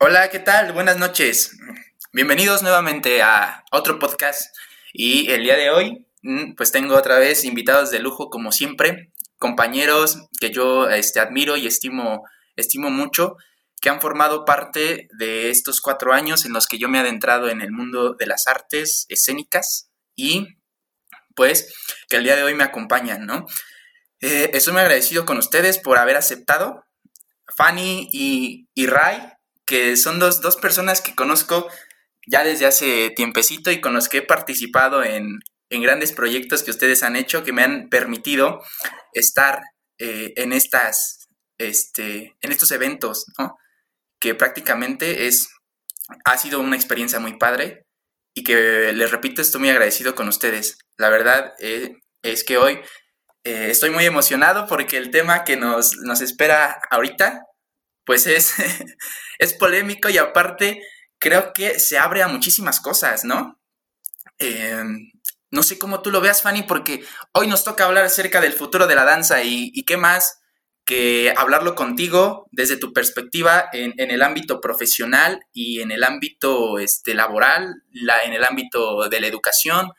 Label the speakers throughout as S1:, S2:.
S1: Hola, ¿qué tal? Buenas noches. Bienvenidos nuevamente a otro podcast y el día de hoy mm, pues tengo otra vez invitados de lujo como siempre, compañeros que yo este, admiro y estimo, estimo mucho, que han formado parte de estos cuatro años en los que yo me he adentrado en el mundo de las artes escénicas y pues que el día de hoy me acompañan, ¿no? Eh, estoy muy agradecido con ustedes por haber aceptado. Fanny y, y Ray que son dos, personas que conozco ya desde hace tiempecito y con los que he participado en, grandes proyectos que ustedes han hecho que me han permitido estar eh, en estas este, en estos eventos que prácticamente es ha sido una experiencia muy padre y que les repito estoy muy agradecido con ustedes. La verdad eh, es que hoy eh, estoy muy emocionado porque el tema que nos, nos espera ahorita pues es, es polémico y aparte creo que se abre a muchísimas cosas, ¿no? Em, no sé cómo tú lo veas, Fanny, porque hoy nos toca hablar acerca del futuro de la danza y, qué más que hablarlo contigo desde tu perspectiva en, el ámbito profesional y en el ámbito este, laboral, la, en el ámbito de la educación.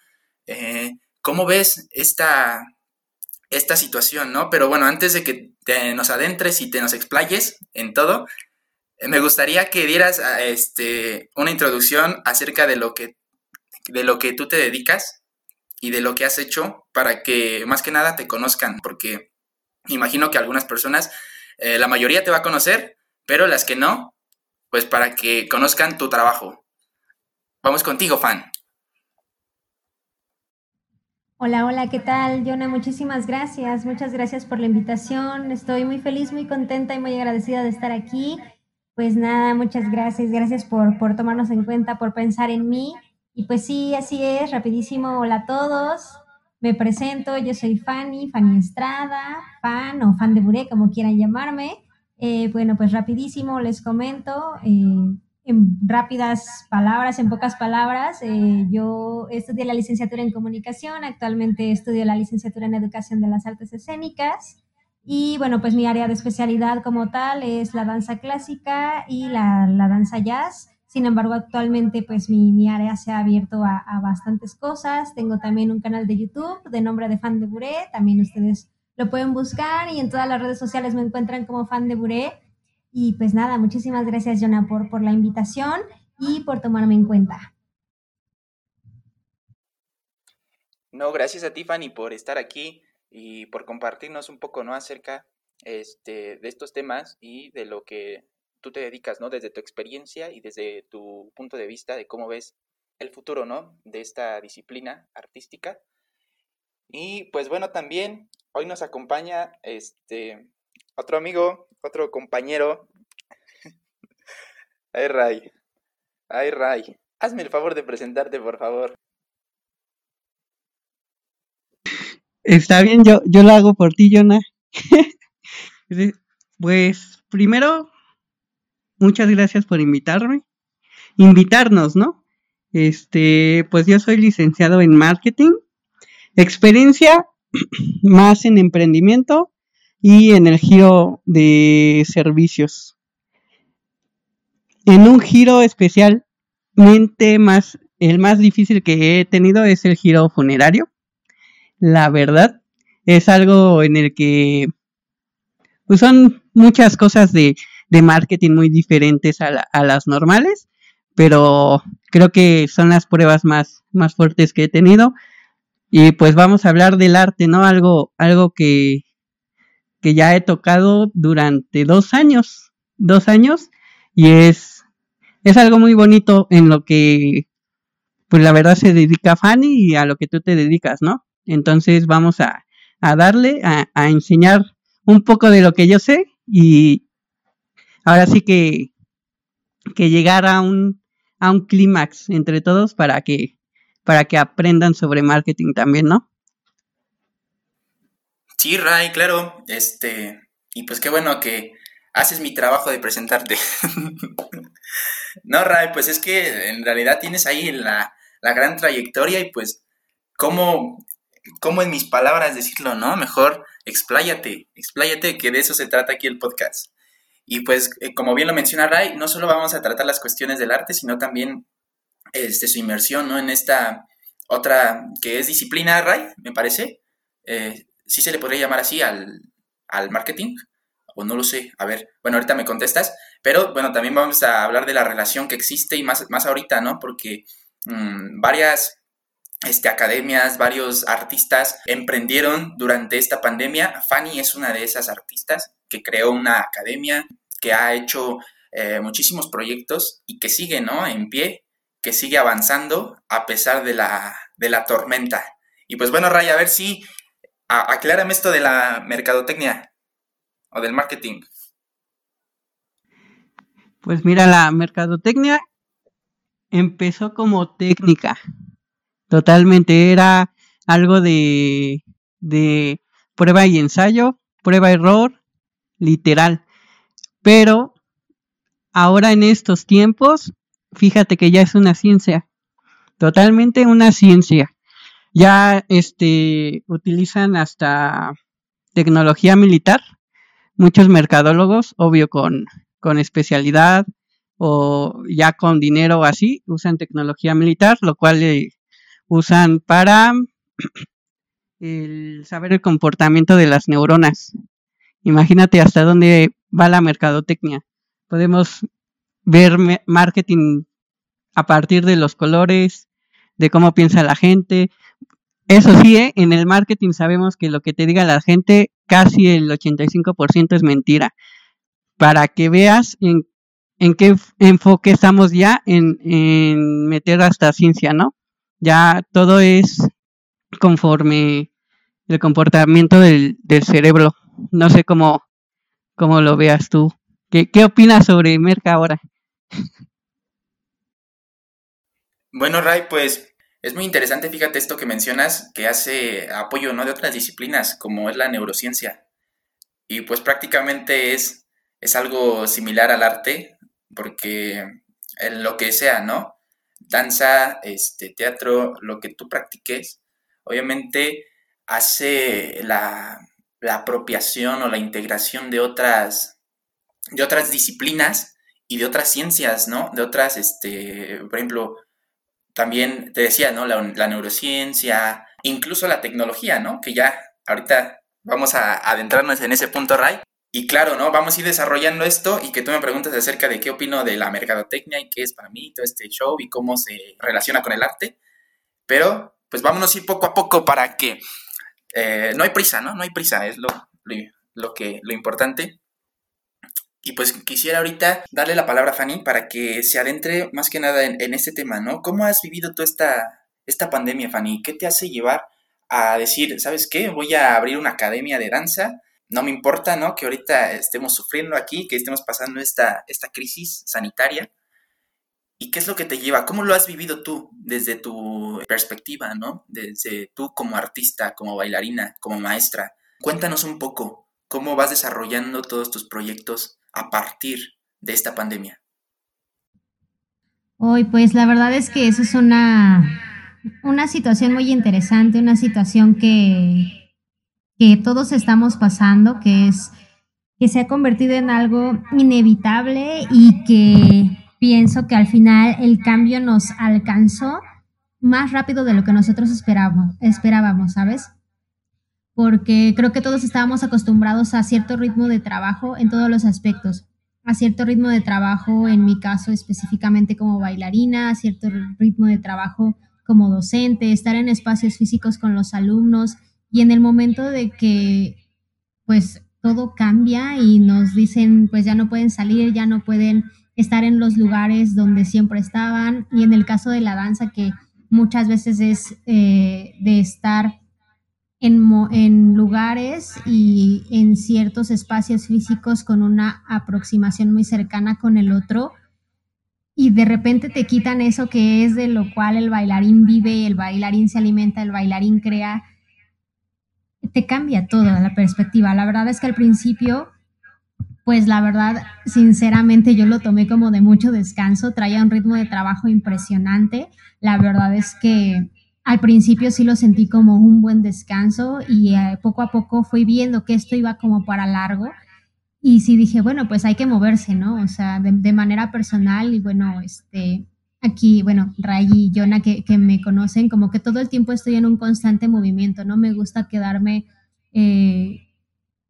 S1: Eh, ¿Cómo ves esta, esta situación, ¿no? Pero bueno, antes de que nos adentres y te nos explayes en todo, me gustaría que dieras ah, este, una introducción acerca de lo, que, de lo que tú te dedicas y de lo que has hecho para que más que nada te conozcan, porque imagino que algunas personas, eh, la mayoría te va a conocer, pero las que no, pues para que conozcan tu trabajo. Vamos contigo, fan.
S2: Hola, hola, ¿qué tal? Yona, muchísimas gracias. Muchas gracias por la invitación. Estoy muy feliz, muy contenta y muy agradecida de estar aquí. Pues nada, muchas gracias. Gracias por, por tomarnos en cuenta, por pensar en mí. Y pues sí, así es, rapidísimo. Hola a todos. Me presento, yo soy Fanny, Fanny Estrada, fan o fan de Buré, como quieran llamarme. Eh, bueno, pues rapidísimo les comento. Eh, en rápidas palabras, en pocas palabras, eh, yo estudié la licenciatura en comunicación, actualmente estudio la licenciatura en educación de las artes escénicas y bueno, pues mi área de especialidad como tal es la danza clásica y la, la danza jazz. Sin embargo, actualmente pues mi, mi área se ha abierto a, a, bastantes cosas. Tengo también un canal de YouTube de nombre de Fan de Buré, también ustedes lo pueden buscar y en todas las redes sociales me encuentran como Fan de Buré. Y pues nada, muchísimas gracias, Jonah, por, por la invitación y por tomarme en cuenta.
S1: No, gracias a Tiffany por estar aquí y por compartirnos un poco, ¿no? Acerca este, de estos temas y de lo que tú te dedicas, ¿no? Desde tu experiencia y desde tu punto de vista de cómo ves el futuro, ¿no? De esta disciplina artística. Y pues bueno, también hoy nos acompaña este otro amigo, otro compañero. Ay, Ray. Ay, Ray. Hazme el favor de presentarte, por favor.
S3: Está bien, yo, yo lo hago por ti, Jonah. pues primero, muchas gracias por invitarme. Invitarnos, ¿no? Este, pues yo soy licenciado en marketing. Experiencia más en emprendimiento y en el giro de servicios. En un giro especialmente más, el más difícil que he tenido es el giro funerario. La verdad, es algo en el que pues son muchas cosas de, de marketing muy diferentes a, a, las normales, pero creo que son las pruebas más, más fuertes que he tenido. Y pues vamos a hablar del arte, ¿no? Algo, algo que, que ya he tocado durante dos años, dos años, y es, es algo muy bonito en lo que, pues la verdad se dedica Fanny y a lo que tú te dedicas, ¿no? Entonces vamos a, a darle, a, a enseñar un poco de lo que yo sé y ahora sí que, que llegar a un, a un clímax entre todos para que, para que aprendan sobre marketing también, ¿no?
S1: Sí, Ray, claro. Este, y pues qué bueno que haces mi trabajo de presentarte. no, Ray, pues es que en realidad tienes ahí la, la gran trayectoria y pues cómo, cómo en mis palabras decirlo, ¿no? Mejor expláyate, expláyate, que de eso se trata aquí el podcast. Y pues, eh, como bien lo menciona Ray, no solo vamos a tratar las cuestiones del arte, sino también este, su inmersión ¿no? en esta otra que es disciplina, Ray, me parece. Eh, sí se le podría llamar así al, al marketing, o no lo sé. A ver, bueno, ahorita me contestas. Pero bueno, también vamos a hablar de la relación que existe y más, más ahorita, ¿no? Porque mm, varias este, academias, varios artistas emprendieron durante esta pandemia. Fanny es una de esas artistas que creó una academia, que ha hecho eh, muchísimos proyectos y que sigue, ¿no? En pie, que sigue avanzando a pesar de la, de la tormenta. Y pues bueno, Ray, a ver si aclárame esto de la mercadotecnia o del marketing.
S3: Pues mira, la mercadotecnia empezó como técnica. Totalmente era algo de, de prueba y ensayo, prueba error, literal. Pero ahora en estos tiempos, fíjate que ya es una ciencia. Totalmente una ciencia. Ya este utilizan hasta tecnología militar. Muchos mercadólogos, obvio con con especialidad o ya con dinero o así, usan tecnología militar, lo cual eh, usan para el saber el comportamiento de las neuronas. Imagínate hasta dónde va la mercadotecnia. Podemos ver marketing a partir de los colores, de cómo piensa la gente. Eso sí, ¿eh? en el marketing sabemos que lo que te diga la gente, casi el 85% es mentira para que veas en, en qué enfoque estamos ya en, en, meter hasta ciencia, ¿no? Ya todo es conforme el comportamiento del, del cerebro. No sé cómo, cómo lo veas tú. ¿Qué, qué opinas sobre Merca ahora?
S1: Bueno, Ray, pues es muy interesante, fíjate esto que mencionas, que hace apoyo ¿no? de otras disciplinas, como es la neurociencia. Y pues prácticamente es es algo similar al arte, porque en lo que sea, ¿no? Danza, este, teatro, lo que tú practiques, obviamente hace la, apropiación o la integración de otras, de otras disciplinas y de otras ciencias, ¿no? De otras, este, por ejemplo, también te decía, ¿no? La, neurociencia, incluso la tecnología, ¿no? Que ya ahorita vamos a adentrarnos en ese punto, Ray, y claro, ¿no? Vamos a ir desarrollando esto y que tú me preguntas acerca de qué opino de la mercadotecnia y qué es para mí todo este show y cómo se relaciona con el arte. Pero, pues vámonos ir poco a poco para que eh, no hay prisa, ¿no? No hay prisa, es lo, lo, que, lo importante. Y pues quisiera ahorita darle la palabra a Fanny para que se adentre más que nada en, este tema, ¿no? ¿Cómo has vivido tú esta, esta pandemia, Fanny? ¿Qué te hace llevar a decir, ¿sabes qué? Voy a abrir una academia de danza no me importa, ¿no? Que ahorita estemos sufriendo aquí, que estemos pasando esta, esta crisis sanitaria. ¿Y qué es lo que te lleva? ¿Cómo lo has vivido tú desde tu perspectiva, ¿no? Desde tú como artista, como bailarina, como maestra. Cuéntanos un poco cómo vas desarrollando todos tus proyectos a partir de esta pandemia.
S2: Hoy, pues la verdad es que eso es una, una situación muy interesante, una situación que, que todos estamos pasando, que es que se ha convertido en algo inevitable y que pienso que al final el cambio nos alcanzó más rápido de lo que nosotros esperábamos, esperábamos, ¿sabes? Porque creo que todos estábamos acostumbrados a cierto ritmo de trabajo en todos los aspectos, a cierto ritmo de trabajo, en mi caso específicamente como bailarina, a cierto ritmo de trabajo como docente, estar en espacios físicos con los alumnos, y en el momento de que pues todo cambia y nos dicen pues ya no pueden salir, ya no pueden estar en los lugares donde siempre estaban y en el caso de la danza que muchas veces es eh, de estar en, en, lugares y en ciertos espacios físicos con una aproximación muy cercana con el otro y de repente te quitan eso que es de lo cual el bailarín vive, el bailarín se alimenta, el bailarín crea te cambia toda la perspectiva. La verdad es que al principio, pues la verdad, sinceramente yo lo tomé como de mucho descanso, traía un ritmo de trabajo impresionante. La verdad es que al principio sí lo sentí como un buen descanso y eh, poco a poco fui viendo que esto iba como para largo Y sí dije, bueno, pues hay que moverse, ¿no? O sea, de, manera personal y bueno, este, aquí, bueno, Ray y Jonah que, que, me conocen, como que todo el tiempo estoy en un constante movimiento, no me gusta quedarme eh,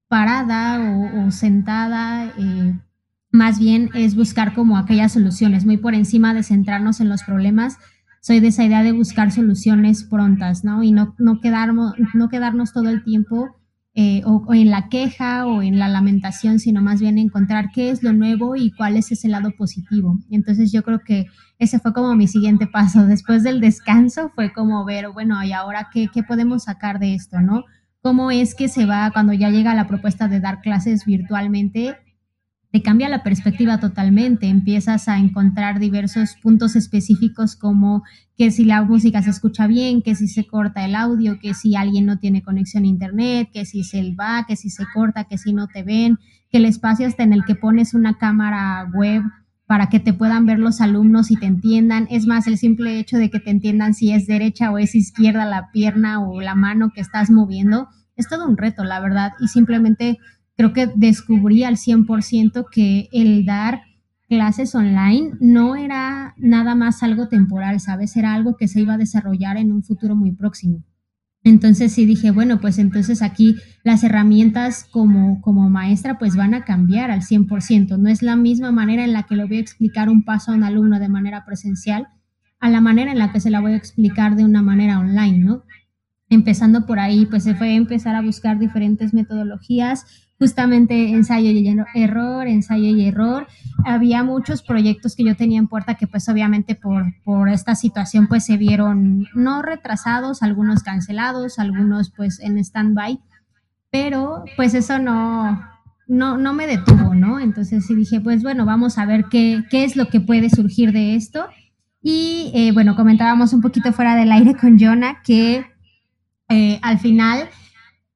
S2: parada o, sentada, eh, más bien es buscar como aquellas soluciones, muy por encima de centrarnos en los problemas. Soy de esa idea de buscar soluciones prontas, ¿no? Y no, no, quedarnos, no quedarnos todo el tiempo eh, o, en la queja o en la lamentación, sino más bien encontrar qué es lo nuevo y cuál es ese lado positivo. Entonces yo creo que ese fue como mi siguiente paso. Después del descanso fue como ver, bueno, ¿y ahora qué, qué podemos sacar de esto, no? ¿Cómo es que se va cuando ya llega la propuesta de dar clases virtualmente? Te cambia la perspectiva totalmente, empiezas a encontrar diversos puntos específicos como que si la música se escucha bien, que si se corta el audio, que si alguien no tiene conexión a internet, que si se va, que si se corta, que si no te ven, que el espacio hasta en el que pones una cámara web para que te puedan ver los alumnos y te entiendan. Es más, el simple hecho de que te entiendan si es derecha o es izquierda la pierna o la mano que estás moviendo, es todo un reto, la verdad, y simplemente creo que descubrí al 100% que el dar clases online no era nada más algo temporal, ¿sabes? Era algo que se iba a desarrollar en un futuro muy próximo. Entonces sí dije, bueno, pues entonces aquí las herramientas como, como maestra pues van a cambiar al 100%. No es la misma manera en la que le voy a explicar un paso a un alumno de manera presencial a la manera en la que se la voy a explicar de una manera online, ¿no? Empezando por ahí, pues se fue a empezar a buscar diferentes metodologías, justamente ensayo y error, ensayo y error. Había muchos proyectos que yo tenía en puerta que pues obviamente por, por esta situación pues se vieron no retrasados, algunos cancelados, algunos pues en stand-by, pero pues eso no, no, no me detuvo, ¿no? Entonces sí dije, pues bueno, vamos a ver qué, qué es lo que puede surgir de esto. Y eh, bueno, comentábamos un poquito fuera del aire con Jonah que eh, al final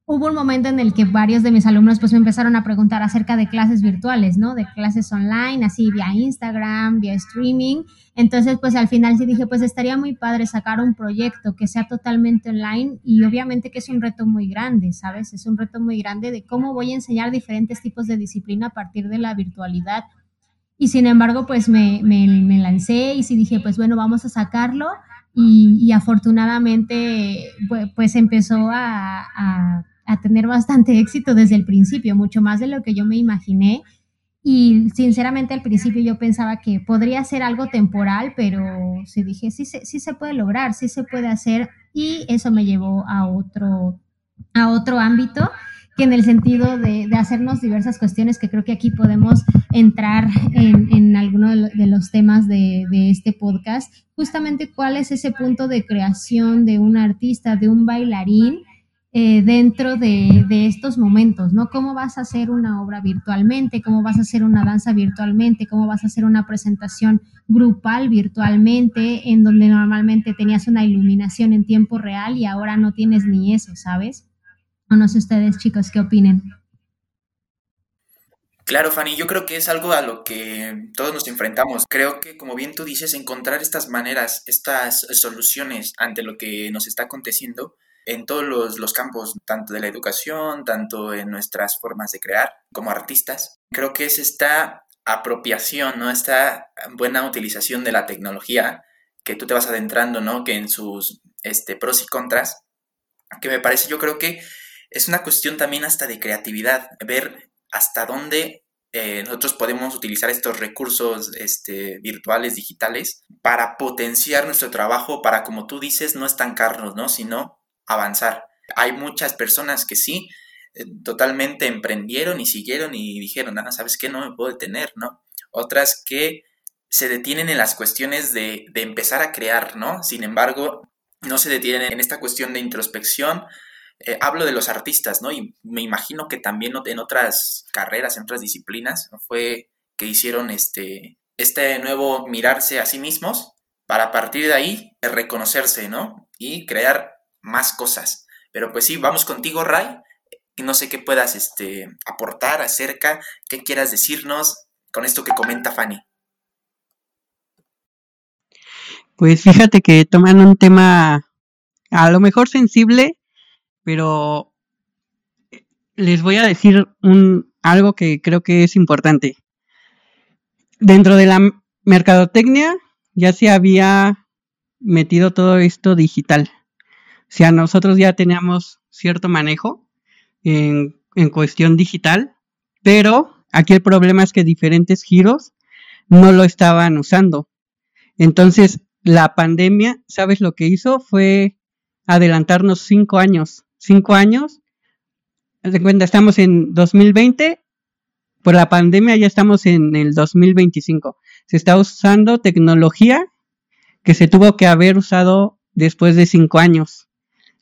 S2: hubo un momento en el que varios de mis alumnos pues me empezaron a preguntar acerca de clases virtuales, ¿no? De clases online, así vía Instagram, vía streaming. Entonces, pues al final sí dije, pues estaría muy padre sacar un proyecto que sea totalmente online y obviamente que es un reto muy grande, ¿sabes? Es un reto muy grande de cómo voy a enseñar diferentes tipos de disciplina a partir de la virtualidad. Y sin embargo, pues me, me, me lancé y sí dije, pues bueno, vamos a sacarlo. Y, y afortunadamente, pues, pues empezó a, a a tener bastante éxito desde el principio, mucho más de lo que yo me imaginé. Y sinceramente al principio yo pensaba que podría ser algo temporal, pero sí dije, sí, sí se puede lograr, sí se puede hacer. Y eso me llevó a otro, a otro ámbito, que en el sentido de, hacernos diversas cuestiones, que creo que aquí podemos entrar en, en alguno de, los temas de este podcast, justamente cuál es ese punto de creación de un artista, de un bailarín, eh, dentro de, estos momentos, ¿no? ¿Cómo vas a hacer una obra virtualmente? ¿Cómo vas a hacer una danza virtualmente? ¿Cómo vas a hacer una presentación grupal virtualmente en donde normalmente tenías una iluminación en tiempo real y ahora no tienes ni eso, ¿sabes? O no sé ustedes, chicos, ¿qué opinen?
S1: Claro, Fanny, yo creo que es algo a lo que todos nos enfrentamos. Creo que, como bien tú dices, encontrar estas maneras, estas soluciones ante lo que nos está aconteciendo, en todos los, campos, tanto de la educación, tanto en nuestras formas de crear como artistas. Creo que es esta apropiación, ¿no? Esta buena utilización de la tecnología que tú te vas adentrando, ¿no? Que en sus este, pros y contras, que me parece, yo creo que es una cuestión también hasta de creatividad, ver hasta dónde eh, nosotros podemos utilizar estos recursos este, virtuales, digitales, para potenciar nuestro trabajo, para, como tú dices, no estancarnos, ¿no? Sino avanzar. Hay muchas personas que sí, eh, totalmente emprendieron y siguieron y dijeron, ah, ¿sabes qué? No me puedo detener, ¿no? Otras que se detienen en las cuestiones de, de empezar a crear, ¿no? Sin embargo, no se detienen en esta cuestión de introspección. Eh, hablo de los artistas, ¿no? Y me imagino que también en otras carreras, en otras disciplinas, fue que hicieron este, este nuevo mirarse a sí mismos para a partir de ahí reconocerse, ¿no? Y crear más cosas. Pero pues sí, vamos contigo, Ray. No sé qué puedas este, aportar acerca, qué quieras decirnos con esto que comenta Fanny.
S3: Pues fíjate que toman un tema a lo mejor sensible, pero les voy a decir un, algo que creo que es importante. Dentro de la mercadotecnia ya se había metido todo esto digital. O sea, nosotros ya teníamos cierto manejo en, en cuestión digital, pero aquí el problema es que diferentes giros no lo estaban usando. Entonces, la pandemia, ¿sabes lo que hizo? Fue adelantarnos cinco años. Cinco años. De cuenta, estamos en 2020. Por la pandemia ya estamos en el 2025. Se está usando tecnología que se tuvo que haber usado después de cinco años.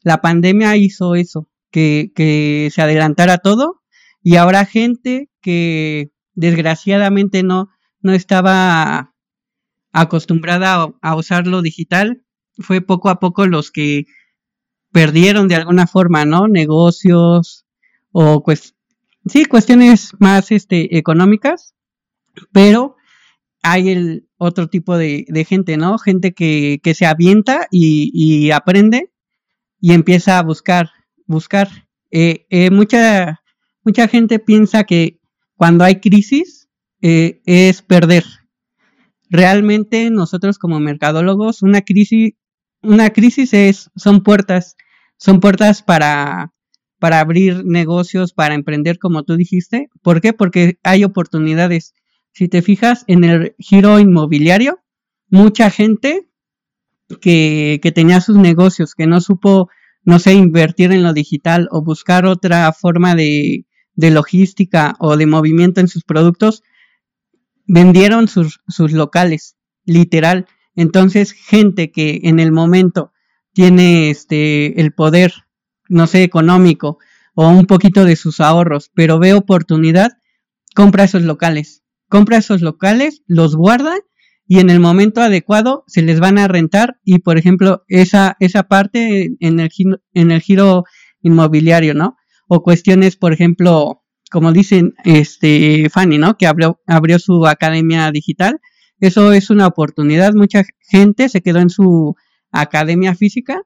S3: La pandemia hizo eso, que, que se adelantara todo y ahora gente que desgraciadamente no, no estaba acostumbrada a, usar lo digital, fue poco a poco los que perdieron de alguna forma, ¿no? Negocios o pues sí, cuestiones más este económicas, pero hay el otro tipo de, de gente, ¿no? Gente que, que se avienta y, aprende y empieza a buscar, buscar. Eh, eh, mucha, mucha gente piensa que cuando hay crisis eh, es perder. Realmente nosotros como mercadólogos, una crisis, una crisis es, son puertas, son puertas para, para abrir negocios, para emprender, como tú dijiste. ¿Por qué? Porque hay oportunidades. Si te fijas en el giro inmobiliario, mucha gente que, que tenía sus negocios, que no supo, no sé, invertir en lo digital o buscar otra forma de, de logística o de movimiento en sus productos, vendieron sus, sus locales, literal. Entonces, gente que en el momento tiene este el poder, no sé, económico o un poquito de sus ahorros, pero ve oportunidad, compra esos locales. Compra esos locales, los guarda y en el momento adecuado se les van a rentar y por ejemplo esa esa parte en el en el giro inmobiliario, ¿no? O cuestiones, por ejemplo, como dicen este Fanny, ¿no? Que abrió abrió su academia digital. Eso es una oportunidad. Mucha gente se quedó en su academia física.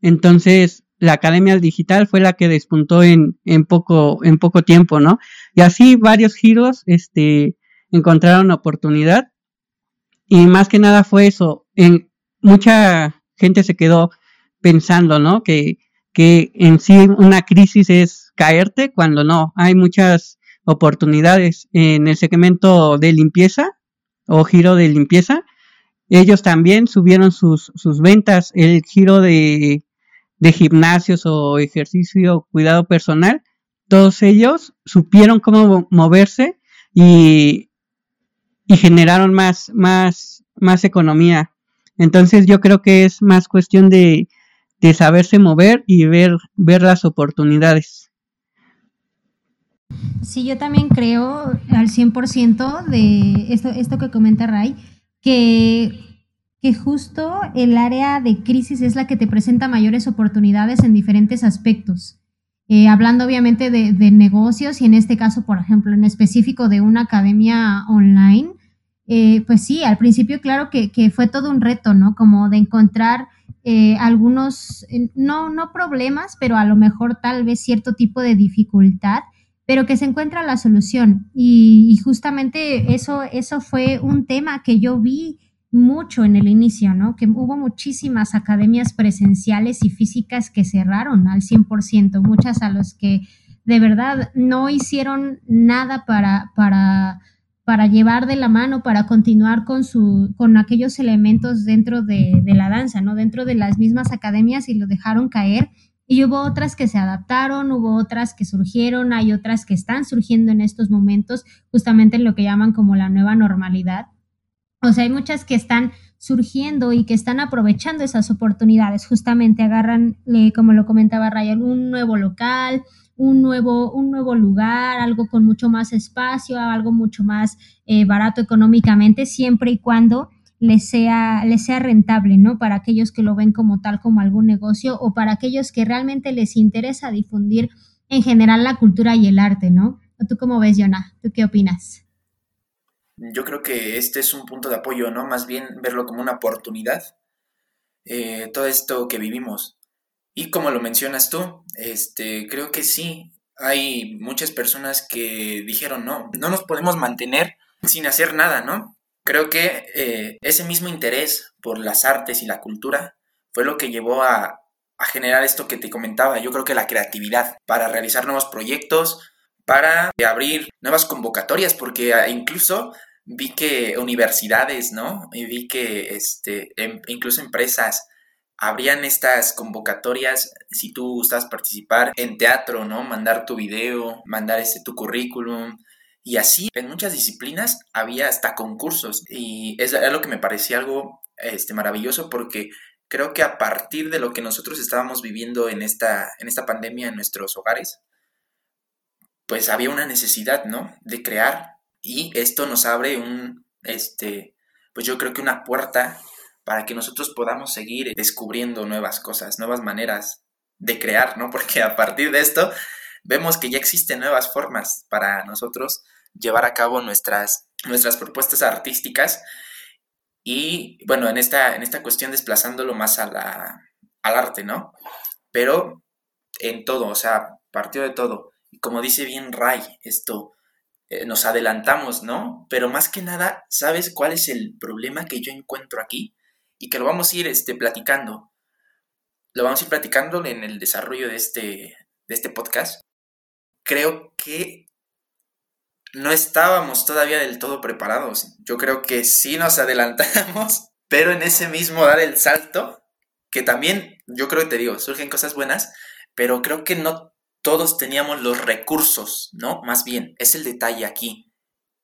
S3: Entonces, la academia digital fue la que despuntó en, en poco, en poco tiempo, ¿no? Y así varios giros, este, encontraron oportunidad. Y más que nada fue eso. En, mucha gente se quedó pensando, ¿no? Que, que en sí una crisis es caerte cuando no. Hay muchas oportunidades en el segmento de limpieza o giro de limpieza ellos también subieron sus, sus ventas, el giro de, de gimnasios o ejercicio, cuidado personal, todos ellos supieron cómo moverse y, y generaron más, más, más economía. Entonces yo creo que es más cuestión de, de saberse mover y ver, ver las oportunidades.
S2: Sí, yo también creo al 100% de esto, esto que comenta Ray, que, que justo el área de crisis es la que te presenta mayores oportunidades en diferentes aspectos. Eh, hablando obviamente de, de, negocios y en este caso, por ejemplo, en específico de una academia online, eh, pues sí, al principio claro que, que, fue todo un reto, ¿no? Como de encontrar eh, algunos, no, no problemas, pero a lo mejor tal vez cierto tipo de dificultad pero que se encuentra la solución. Y, y, justamente eso, eso fue un tema que yo vi mucho en el inicio, ¿no? Que hubo muchísimas academias presenciales y físicas que cerraron al 100%, muchas a los que de verdad no hicieron nada para, para, para llevar de la mano, para continuar con, su, con aquellos elementos dentro de, de la danza, ¿no? Dentro de las mismas academias y lo dejaron caer y hubo otras que se adaptaron, hubo otras que surgieron, hay otras que están surgiendo en estos momentos, justamente en lo que llaman como la nueva normalidad. O sea, hay muchas que están surgiendo y que están aprovechando esas oportunidades. Justamente agarran, eh, como lo comentaba Ryan, un nuevo local, un nuevo, un nuevo lugar, algo con mucho más espacio, algo mucho más eh, barato económicamente, siempre y cuando les sea, les sea rentable, ¿no? Para aquellos que lo ven como tal, como algún negocio, o para aquellos que realmente les interesa difundir en general la cultura y el arte, ¿no? ¿Tú cómo ves, Jonah? ¿Tú qué opinas?
S1: Yo creo que este es un punto de apoyo, ¿no? Más bien verlo como una oportunidad. Eh, todo esto que vivimos. Y como lo mencionas tú, este, creo que sí, hay muchas personas que dijeron, no, no nos podemos mantener sin hacer nada, ¿no? Creo que eh, ese mismo interés por las artes y la cultura fue lo que llevó a, a generar esto que te comentaba. Yo creo que la creatividad para realizar nuevos proyectos, para abrir nuevas convocatorias, porque ah, incluso vi que universidades, ¿no? Y vi que este, em, incluso empresas habrían estas convocatorias si tú gustas participar en teatro, ¿no? Mandar tu video, mandar este, tu currículum. Y así, en muchas disciplinas había hasta concursos. Y es, lo que me parecía algo este, maravilloso porque creo que a partir de lo que nosotros estábamos viviendo en esta, en esta pandemia en nuestros hogares, pues había una necesidad, ¿no? De crear. Y esto nos abre un, este, pues yo creo que una puerta para que nosotros podamos seguir descubriendo nuevas cosas, nuevas maneras de crear, ¿no? Porque a partir de esto vemos que ya existen nuevas formas para nosotros llevar a cabo nuestras, nuestras propuestas artísticas y, bueno, en esta, en esta cuestión desplazándolo más a la, al arte, ¿no? Pero en todo, o sea, partió de todo. Y como dice bien Ray, esto, eh, nos adelantamos, ¿no? Pero más que nada, ¿sabes cuál es el problema que yo encuentro aquí? Y que lo vamos a ir este, platicando. Lo vamos a ir platicando en el desarrollo de este, de este podcast. Creo que no estábamos todavía del todo preparados. Yo creo que sí nos adelantamos, pero en ese mismo dar el salto, que también, yo creo que te digo, surgen cosas buenas, pero creo que no todos teníamos los recursos, ¿no? Más bien, es el detalle aquí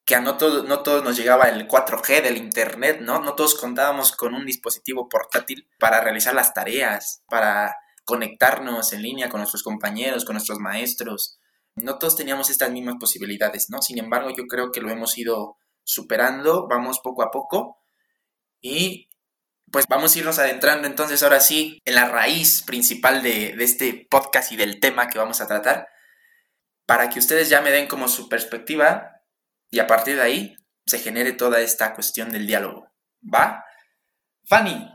S1: que a no, todo, no todos nos llegaba el 4G del Internet, ¿no? No todos contábamos con un dispositivo portátil para realizar las tareas, para conectarnos en línea con nuestros compañeros, con nuestros maestros. No todos teníamos estas mismas posibilidades, ¿no? Sin embargo, yo creo que lo hemos ido superando, vamos poco a poco y pues vamos a irnos adentrando entonces ahora sí en la raíz principal de, de este podcast y del tema que vamos a tratar, para que ustedes ya me den como su perspectiva y a partir de ahí se genere toda esta cuestión del diálogo. ¿Va? Fanny,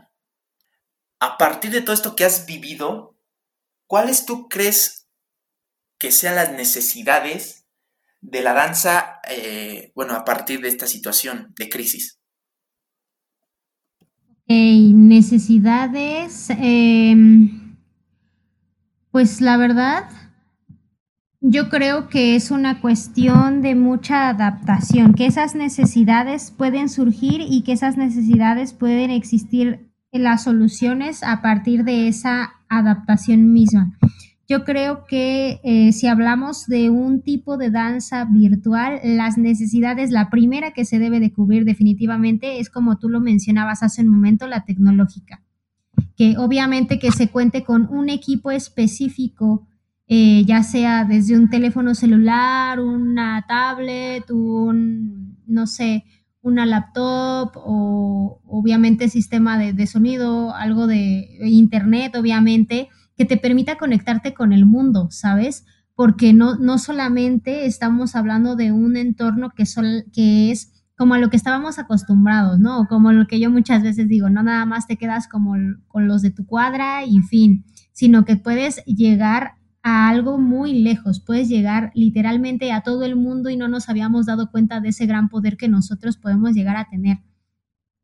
S1: a partir de todo esto que has vivido, ¿cuáles tú crees que sean las necesidades de la danza, eh, bueno, a partir de esta situación de crisis?
S2: necesidades, em, pues la verdad, yo creo que es una cuestión de mucha adaptación, que esas necesidades pueden surgir y que esas necesidades pueden existir en las soluciones a partir de esa adaptación misma. Yo creo que eh, si hablamos de un tipo de danza virtual, las necesidades, la primera que se debe de cubrir definitivamente es como tú lo mencionabas hace un momento, la tecnológica. Que obviamente que se cuente con un equipo específico eh, ya sea desde un teléfono celular, una tablet, un, no sé, una laptop o obviamente sistema de, sonido, algo de internet, obviamente, que te permita conectarte con el mundo, ¿sabes? Porque no, no solamente estamos hablando de un entorno que, que es como a lo que estábamos acostumbrados, ¿no? Como lo que yo muchas veces digo, no nada más te quedas como con los de tu cuadra y fin, sino que puedes llegar a algo muy lejos, puedes llegar literalmente a todo el mundo y no nos habíamos dado cuenta de ese gran poder que nosotros podemos llegar a tener.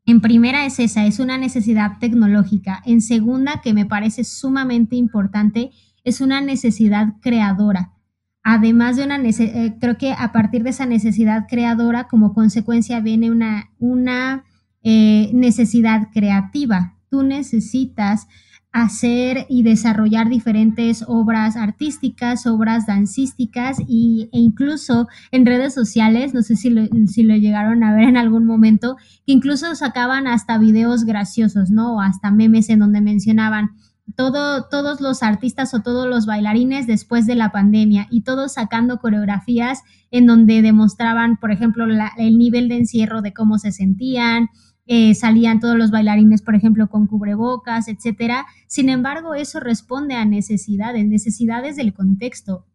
S2: En primera es esa, es una necesidad tecnológica. En segunda, que me parece sumamente importante, es una necesidad creadora. Además de una eh, creo que a partir de esa necesidad creadora, como consecuencia viene una, una eh, necesidad creativa. Tú necesitas hacer y desarrollar diferentes obras artísticas, obras dancísticas y, e incluso en redes sociales, no sé si lo, si lo llegaron a ver en algún momento, que incluso sacaban hasta videos graciosos, ¿no? O hasta memes en donde mencionaban todo, todos los artistas o todos los bailarines después de la pandemia y todos sacando coreografías en donde demostraban, por ejemplo, el nivel de encierro de cómo se sentían, eh, salían todos los bailarines, por ejemplo, con cubrebocas, etcétera. Sin embargo, eso responde a necesidades, necesidades del contexto.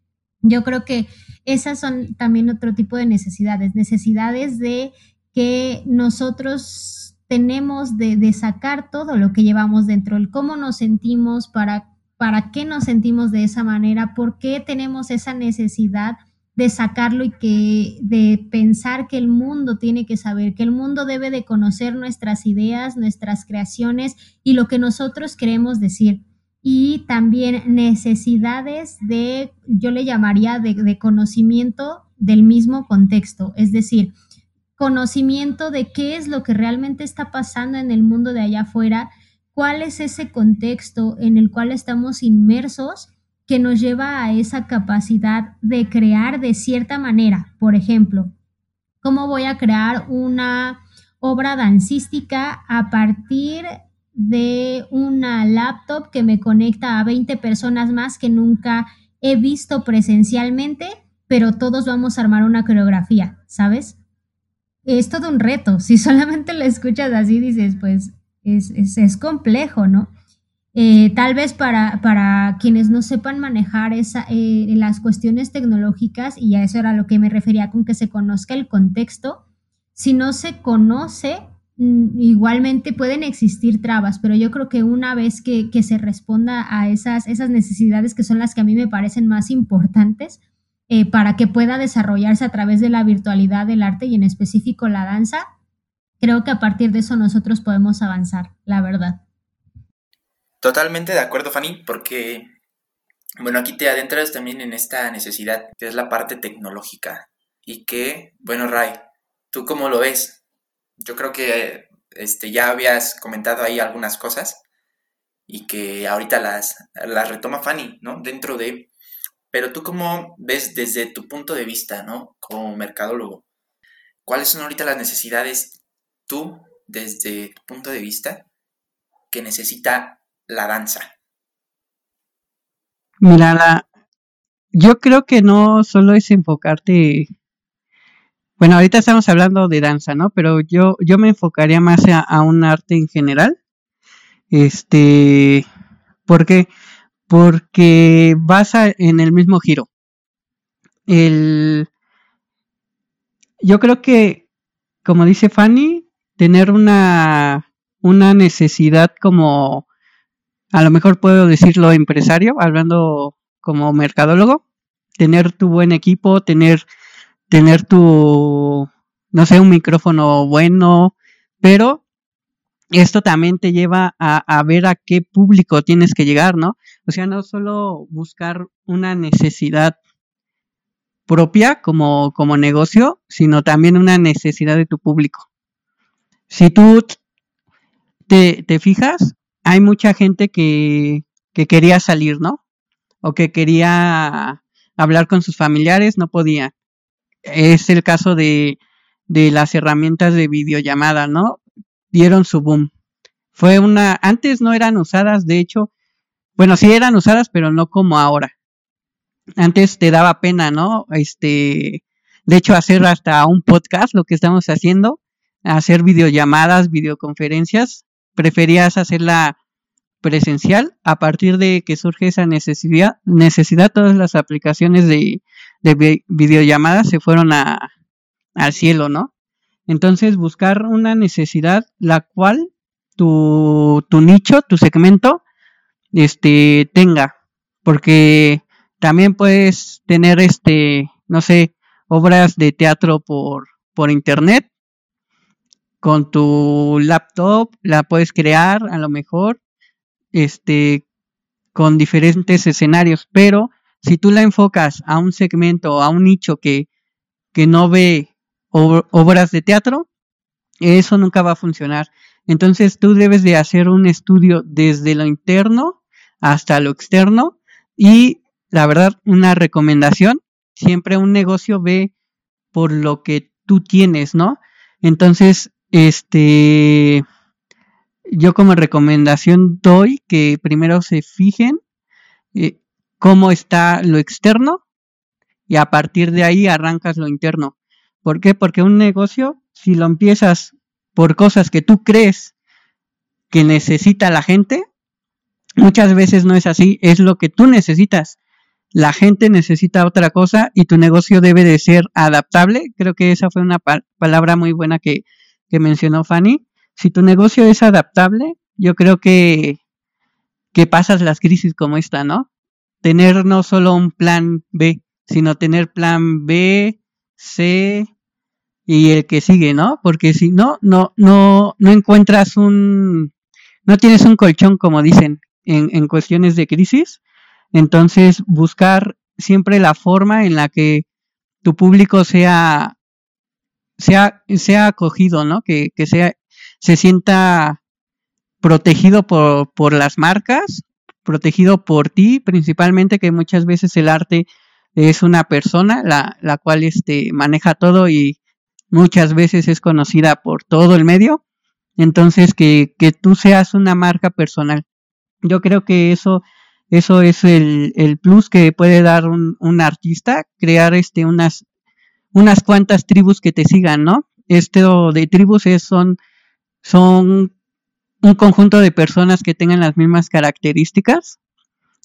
S2: Yo creo que esas son también otro tipo de necesidades, necesidades de que nosotros tenemos de, de sacar todo lo que llevamos dentro, el cómo nos sentimos para para qué nos sentimos de esa manera, por qué tenemos esa necesidad de sacarlo y que de pensar que el mundo tiene que saber, que el mundo debe de conocer nuestras ideas, nuestras creaciones y lo que nosotros queremos decir. Y también necesidades de, yo le llamaría de, de conocimiento del mismo contexto, es decir, conocimiento de qué es lo que realmente está pasando en el mundo de allá afuera, cuál es ese contexto en el cual estamos inmersos que nos lleva a esa capacidad de crear de cierta manera. Por ejemplo, ¿cómo voy a crear una obra dancística a partir de una laptop que me conecta a 20 personas más que nunca he visto presencialmente, pero todos vamos a armar una coreografía, ¿sabes? Es todo un reto. Si solamente lo escuchas así, dices, pues es, es, es complejo, ¿no? Eh, tal vez para, para, quienes no sepan manejar esa, eh, las cuestiones tecnológicas, y a eso era lo que me refería con que se conozca el contexto, si no se conoce, mm, igualmente pueden existir trabas, pero yo creo que una vez que, que, se responda a esas, esas necesidades que son las que a mí me parecen más importantes, eh, para que pueda desarrollarse a través de la virtualidad del arte y en específico la danza, creo que a partir de eso nosotros podemos avanzar, la verdad.
S1: Totalmente de acuerdo, Fanny, porque, bueno, aquí te adentras también en esta necesidad, que es la parte tecnológica. Y que, bueno, Ray, ¿tú cómo lo ves? Yo creo que este, ya habías comentado ahí algunas cosas y que ahorita las, las retoma Fanny, ¿no? Dentro de... Pero tú cómo ves desde tu punto de vista, ¿no? Como mercadólogo, ¿cuáles son ahorita las necesidades tú, desde tu punto de vista, que necesita la danza?
S3: Mira, yo creo que no solo es enfocarte, bueno, ahorita estamos hablando de danza, ¿no? Pero yo, yo me enfocaría más a, un arte en general. Este, ¿por qué? Porque basa en el mismo giro. El, yo creo que, como dice Fanny, tener una, una necesidad como a lo mejor puedo decirlo empresario, hablando como mercadólogo, tener tu buen equipo, tener, tener tu, no sé, un micrófono bueno, pero esto también te lleva a, ver a qué público tienes que llegar, ¿no? O sea, no solo buscar una necesidad propia como, como negocio, sino también una necesidad de tu público. Si tú te, te fijas, hay mucha gente que, que quería salir, ¿no? O que quería hablar con sus familiares, no podía. Es el caso de, de las herramientas de videollamada, ¿no? Dieron su boom. Fue una, antes no eran usadas, de hecho, bueno, sí eran usadas, pero no como ahora. Antes te daba pena, ¿no? Este, de hecho, hacer hasta un podcast, lo que estamos haciendo, hacer videollamadas, videoconferencias, preferías hacerla presencial a partir de que surge esa necesidad, necesidad todas las aplicaciones de, de videollamadas se fueron a, al cielo, ¿no? Entonces buscar una necesidad la cual tu, tu nicho, tu segmento, este, tenga, porque también puedes tener, este, no sé, obras de teatro por, por internet, con tu laptop la puedes crear a lo mejor este con diferentes escenarios, pero si tú la enfocas a un segmento a un nicho que, que no ve obras de teatro, eso nunca va a funcionar. Entonces tú debes de hacer un estudio desde lo interno hasta lo externo y la verdad una recomendación, siempre un negocio ve por lo que tú tienes, ¿no? Entonces este, yo como recomendación doy que primero se fijen eh, cómo está lo externo y a partir de ahí arrancas lo interno. ¿Por qué? Porque un negocio, si lo empiezas por cosas que tú crees que necesita la gente, muchas veces no es así, es lo que tú necesitas. La gente necesita otra cosa y tu negocio debe de ser adaptable. Creo que esa fue una pa palabra muy buena que, que mencionó Fanny, si tu negocio es adaptable, yo creo que, que pasas las crisis como esta, ¿no? Tener no solo un plan B, sino tener plan B, C y el que sigue, ¿no? Porque si no, no, no, no encuentras un, no tienes un colchón, como dicen, en, en cuestiones de crisis. Entonces, buscar siempre la forma en la que tu público sea, sea, sea acogido, ¿no? Que, que sea, se sienta protegido por, por las marcas, protegido por ti, principalmente que muchas veces el arte es una persona la, la cual este, maneja todo y muchas veces es conocida por todo el medio. Entonces, que, que tú seas una marca personal. Yo creo que eso, eso es el, el plus que puede dar un, un, artista, crear este, unas, unas cuantas tribus que te sigan, ¿no? Esto de tribus es, son, son un conjunto de personas que tengan las mismas características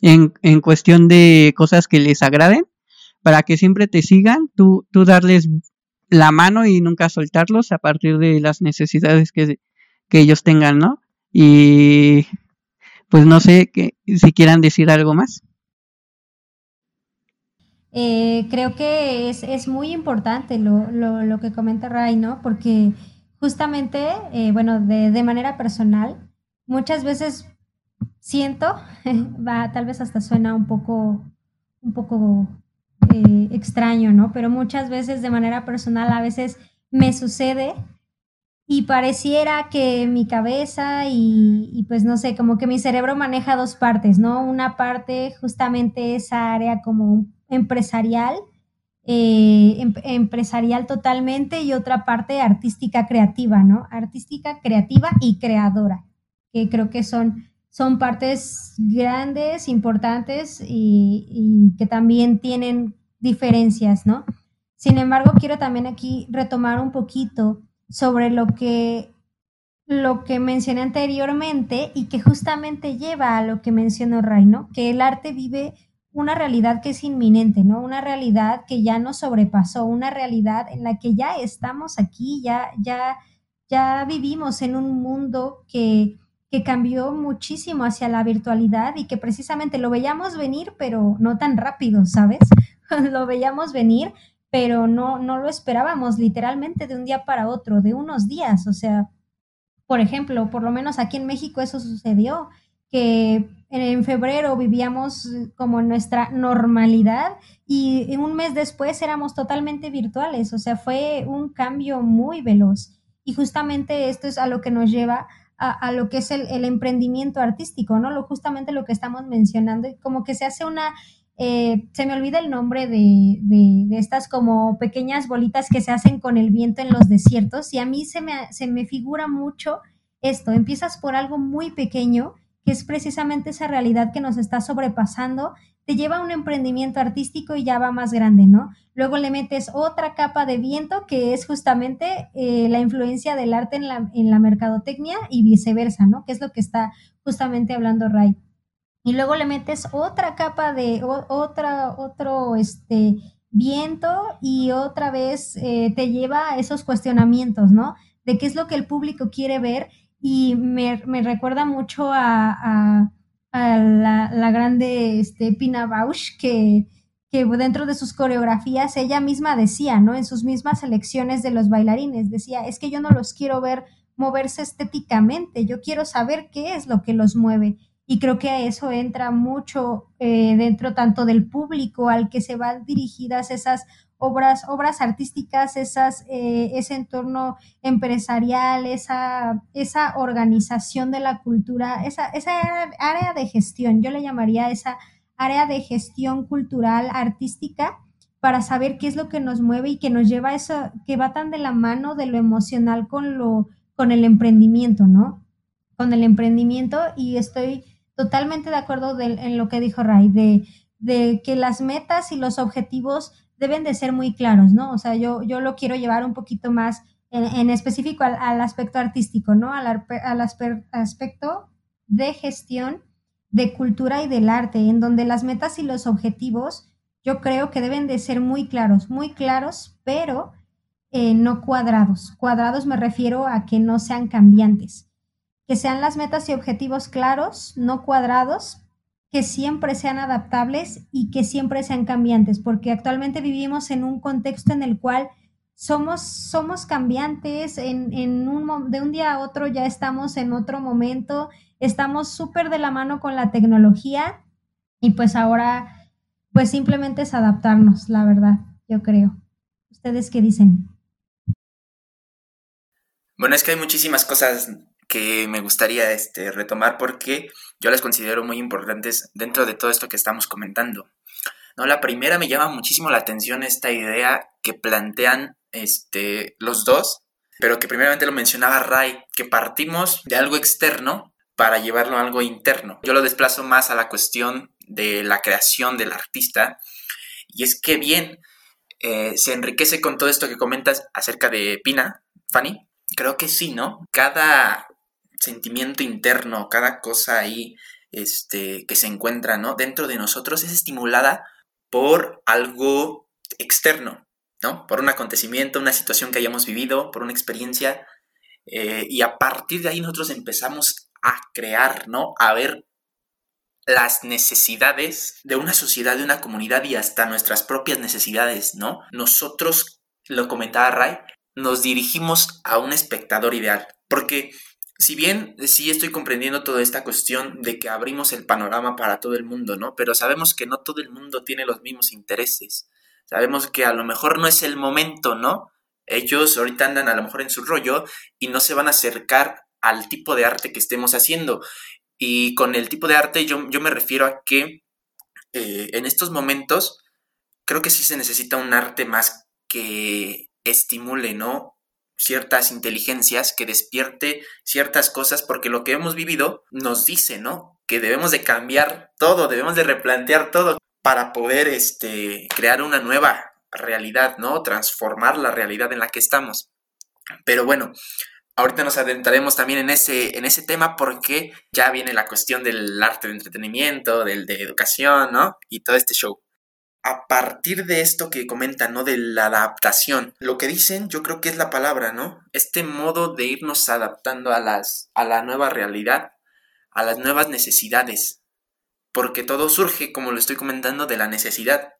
S3: en, en cuestión de cosas que les agraden, para que siempre te sigan, tú, tú darles la mano y nunca soltarlos a partir de las necesidades que, que ellos tengan, ¿no? Y pues no sé que, si quieran decir algo más.
S2: Eh, creo que es, es muy importante lo, lo, lo, que comenta Ray, ¿no? Porque justamente, eh, bueno, de, de, manera personal, muchas veces siento, va, tal vez hasta suena un poco, un poco eh, extraño, ¿no? Pero muchas veces de manera personal a veces me sucede y pareciera que mi cabeza y, y, pues no sé, como que mi cerebro maneja dos partes, ¿no? Una parte justamente esa área como empresarial, eh, em empresarial totalmente y otra parte artística creativa, ¿no? Artística creativa y creadora, que creo que son, son partes grandes, importantes y, y que también tienen diferencias, ¿no? Sin embargo, quiero también aquí retomar un poquito sobre lo que, lo que mencioné anteriormente y que justamente lleva a lo que mencionó Ray, ¿no? Que el arte vive una realidad que es inminente, ¿no? Una realidad que ya nos sobrepasó, una realidad en la que ya estamos aquí, ya, ya, ya vivimos en un mundo que, que cambió muchísimo hacia la virtualidad y que precisamente lo veíamos venir, pero no tan rápido, ¿sabes? lo veíamos venir, pero no, no lo esperábamos literalmente de un día para otro, de unos días. O sea, por ejemplo, por lo menos aquí en México eso sucedió, que en febrero vivíamos como nuestra normalidad y un mes después éramos totalmente virtuales, o sea, fue un cambio muy veloz. Y justamente esto es a lo que nos lleva a, a lo que es el, el, emprendimiento artístico, ¿no? Lo, justamente lo que estamos mencionando, como que se hace una eh, se me olvida el nombre de, de, de, estas como pequeñas bolitas que se hacen con el viento en los desiertos y a mí se me, se me figura mucho esto, empiezas por algo muy pequeño, que es precisamente esa realidad que nos está sobrepasando, te lleva a un emprendimiento artístico y ya va más grande, ¿no? Luego le metes otra capa de viento que es justamente eh, la influencia del arte en la, en la mercadotecnia y viceversa, ¿no? Que es lo que está justamente hablando Ray y luego le metes otra capa de otra, otro este, viento y otra vez eh, te lleva a esos cuestionamientos, ¿no? De qué es lo que el público quiere ver y me, me recuerda mucho a, a, la, la, grande este, Pina Bausch que, que dentro de sus coreografías ella misma decía, ¿no? En sus mismas elecciones de los bailarines, decía, es que yo no los quiero ver moverse estéticamente, yo quiero saber qué es lo que los mueve y creo que a eso entra mucho eh, dentro tanto del público al que se van dirigidas esas obras, obras artísticas, esas, eh, ese entorno empresarial, esa, esa organización de la cultura, esa, esa área de gestión, yo le llamaría esa área de gestión cultural, artística, para saber qué es lo que nos mueve y que nos lleva a eso, que va tan de la mano de lo emocional con lo, con el emprendimiento, ¿no? Con el emprendimiento y estoy totalmente de acuerdo en lo que dijo Ray, de, de, que las metas y los objetivos deben de ser muy claros, ¿no? O sea, yo, yo lo quiero llevar un poquito más en, específico al, al, aspecto artístico, ¿no? Al, al aspecto de gestión, de cultura y del arte, en donde las metas y los objetivos yo creo que deben de ser muy claros, muy claros, pero eh, no cuadrados. Cuadrados me refiero a que no sean cambiantes que sean las metas y objetivos claros, no cuadrados, que siempre sean adaptables y que siempre sean cambiantes, porque actualmente vivimos en un contexto en el cual somos, somos cambiantes, en, en un, de un día a otro ya estamos en otro momento, estamos súper de la mano con la tecnología y pues ahora, pues simplemente es adaptarnos, la verdad, yo creo. ¿Ustedes qué dicen?
S1: Bueno, es que hay muchísimas cosas que me gustaría este, retomar porque yo las considero muy importantes dentro de todo esto que estamos comentando. ¿no? La primera me llama muchísimo la atención esta idea que plantean este, los dos, pero que primeramente lo mencionaba Ray, que partimos de algo externo para llevarlo a algo interno. Yo lo desplazo más a la cuestión de la creación del artista, y es que bien, eh, se enriquece con todo esto que comentas acerca de Pina, Fanny. Creo que sí, ¿no? Cada sentimiento interno, cada cosa ahí este, que se encuentra ¿no? dentro de nosotros es estimulada por algo externo, ¿no? Por un acontecimiento, una situación que hayamos vivido, por una experiencia. Eh, y a partir de ahí nosotros empezamos a crear, ¿no? A ver las necesidades de una sociedad, de una comunidad y hasta nuestras propias necesidades, ¿no? Nosotros, lo comentaba Ray, nos dirigimos a un espectador ideal, porque si bien sí estoy comprendiendo toda esta cuestión de que abrimos el panorama para todo el mundo, ¿no? Pero sabemos que no todo el mundo tiene los mismos intereses. Sabemos que a lo mejor no es el momento, ¿no? Ellos ahorita andan a lo mejor en su rollo y no se van a acercar al tipo de arte que estemos haciendo. Y con el tipo de arte yo, yo me refiero a que eh, en estos momentos creo que sí se necesita un arte más que estimule, ¿no? Ciertas inteligencias, que despierte ciertas cosas, porque lo que hemos vivido nos dice, ¿no? Que debemos de cambiar todo, debemos de replantear todo para poder este, crear una nueva realidad, ¿no? Transformar la realidad en la que estamos. Pero bueno, ahorita nos adentraremos también en ese, en ese tema porque ya viene la cuestión del arte de entretenimiento, del de educación, ¿no? Y todo este show a partir de esto que comentan, ¿no? De la adaptación. Lo que dicen, yo creo que es la palabra, ¿no? Este modo de irnos adaptando a las a la nueva realidad, a las nuevas necesidades. Porque todo surge, como lo estoy comentando, de la necesidad.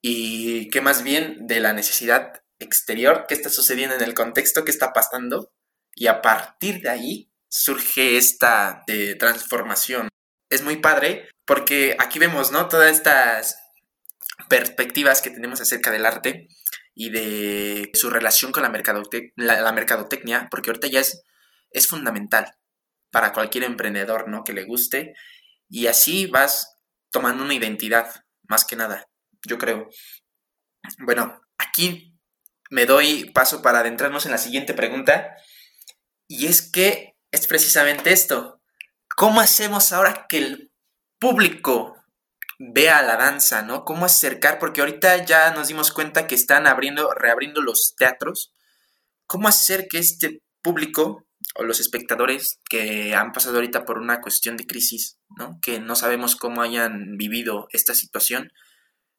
S1: Y que más bien de la necesidad exterior, qué está sucediendo en el contexto, qué está pasando. Y a partir de ahí surge esta de transformación. Es muy padre porque aquí vemos, ¿no? Todas estas perspectivas que tenemos acerca del arte y de su relación con la, la, mercadotecnia, porque ahorita ya es, es fundamental para cualquier emprendedor, ¿no? Que le guste. Y así vas tomando una identidad, más que nada, yo creo. Bueno, aquí me doy paso para adentrarnos en la siguiente pregunta. Y es que es precisamente esto. ¿Cómo hacemos ahora que el público vea la danza, ¿no? Cómo acercar, porque ahorita ya nos dimos cuenta que están abriendo, reabriendo los teatros. ¿Cómo hacer que este público o los espectadores que han pasado ahorita por una cuestión de crisis, ¿no? Que no sabemos cómo hayan vivido esta situación,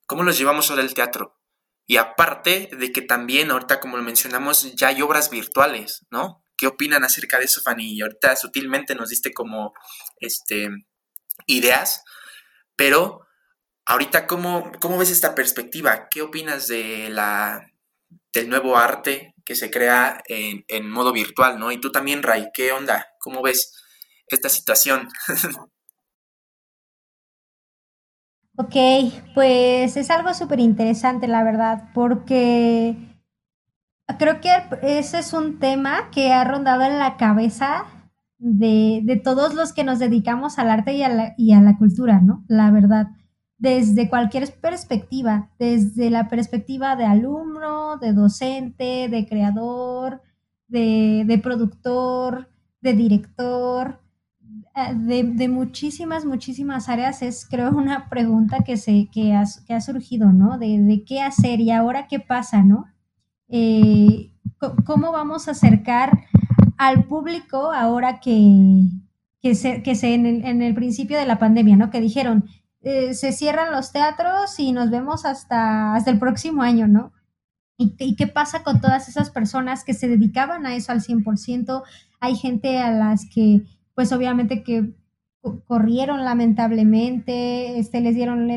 S1: ¿cómo los llevamos ahora al teatro? Y aparte de que también ahorita, como lo mencionamos, ya hay obras virtuales, ¿no? ¿Qué opinan acerca de eso, Fanny? Y ahorita sutilmente nos diste como este ideas, pero Ahorita, ¿cómo, ¿cómo ves esta perspectiva? ¿Qué opinas de la, del nuevo arte que se crea en, en modo virtual, ¿no? Y tú también, Ray, ¿qué onda? ¿Cómo ves esta situación?
S2: ok, pues es algo súper interesante, la verdad, porque creo que ese es un tema que ha rondado en la cabeza de, de todos los que nos dedicamos al arte y a la, y a la cultura, ¿no? La verdad desde cualquier perspectiva, desde la perspectiva de alumno, de docente, de creador, de, productor, de director, eh, de, muchísimas, muchísimas áreas, es creo una pregunta que, se, que, ha, surgido, ¿no? De, qué hacer y ahora qué pasa, ¿no? Eh, ¿Cómo vamos a acercar al público ahora que, que, se, que se en, el, en el principio de la pandemia, ¿no? Que dijeron, eh, se cierran los teatros y nos vemos hasta, hasta el próximo año, ¿no? ¿Y, qué pasa con todas esas personas que se dedicaban a eso al 100%? Hay gente a las que pues obviamente que corrieron lamentablemente, este, les dieron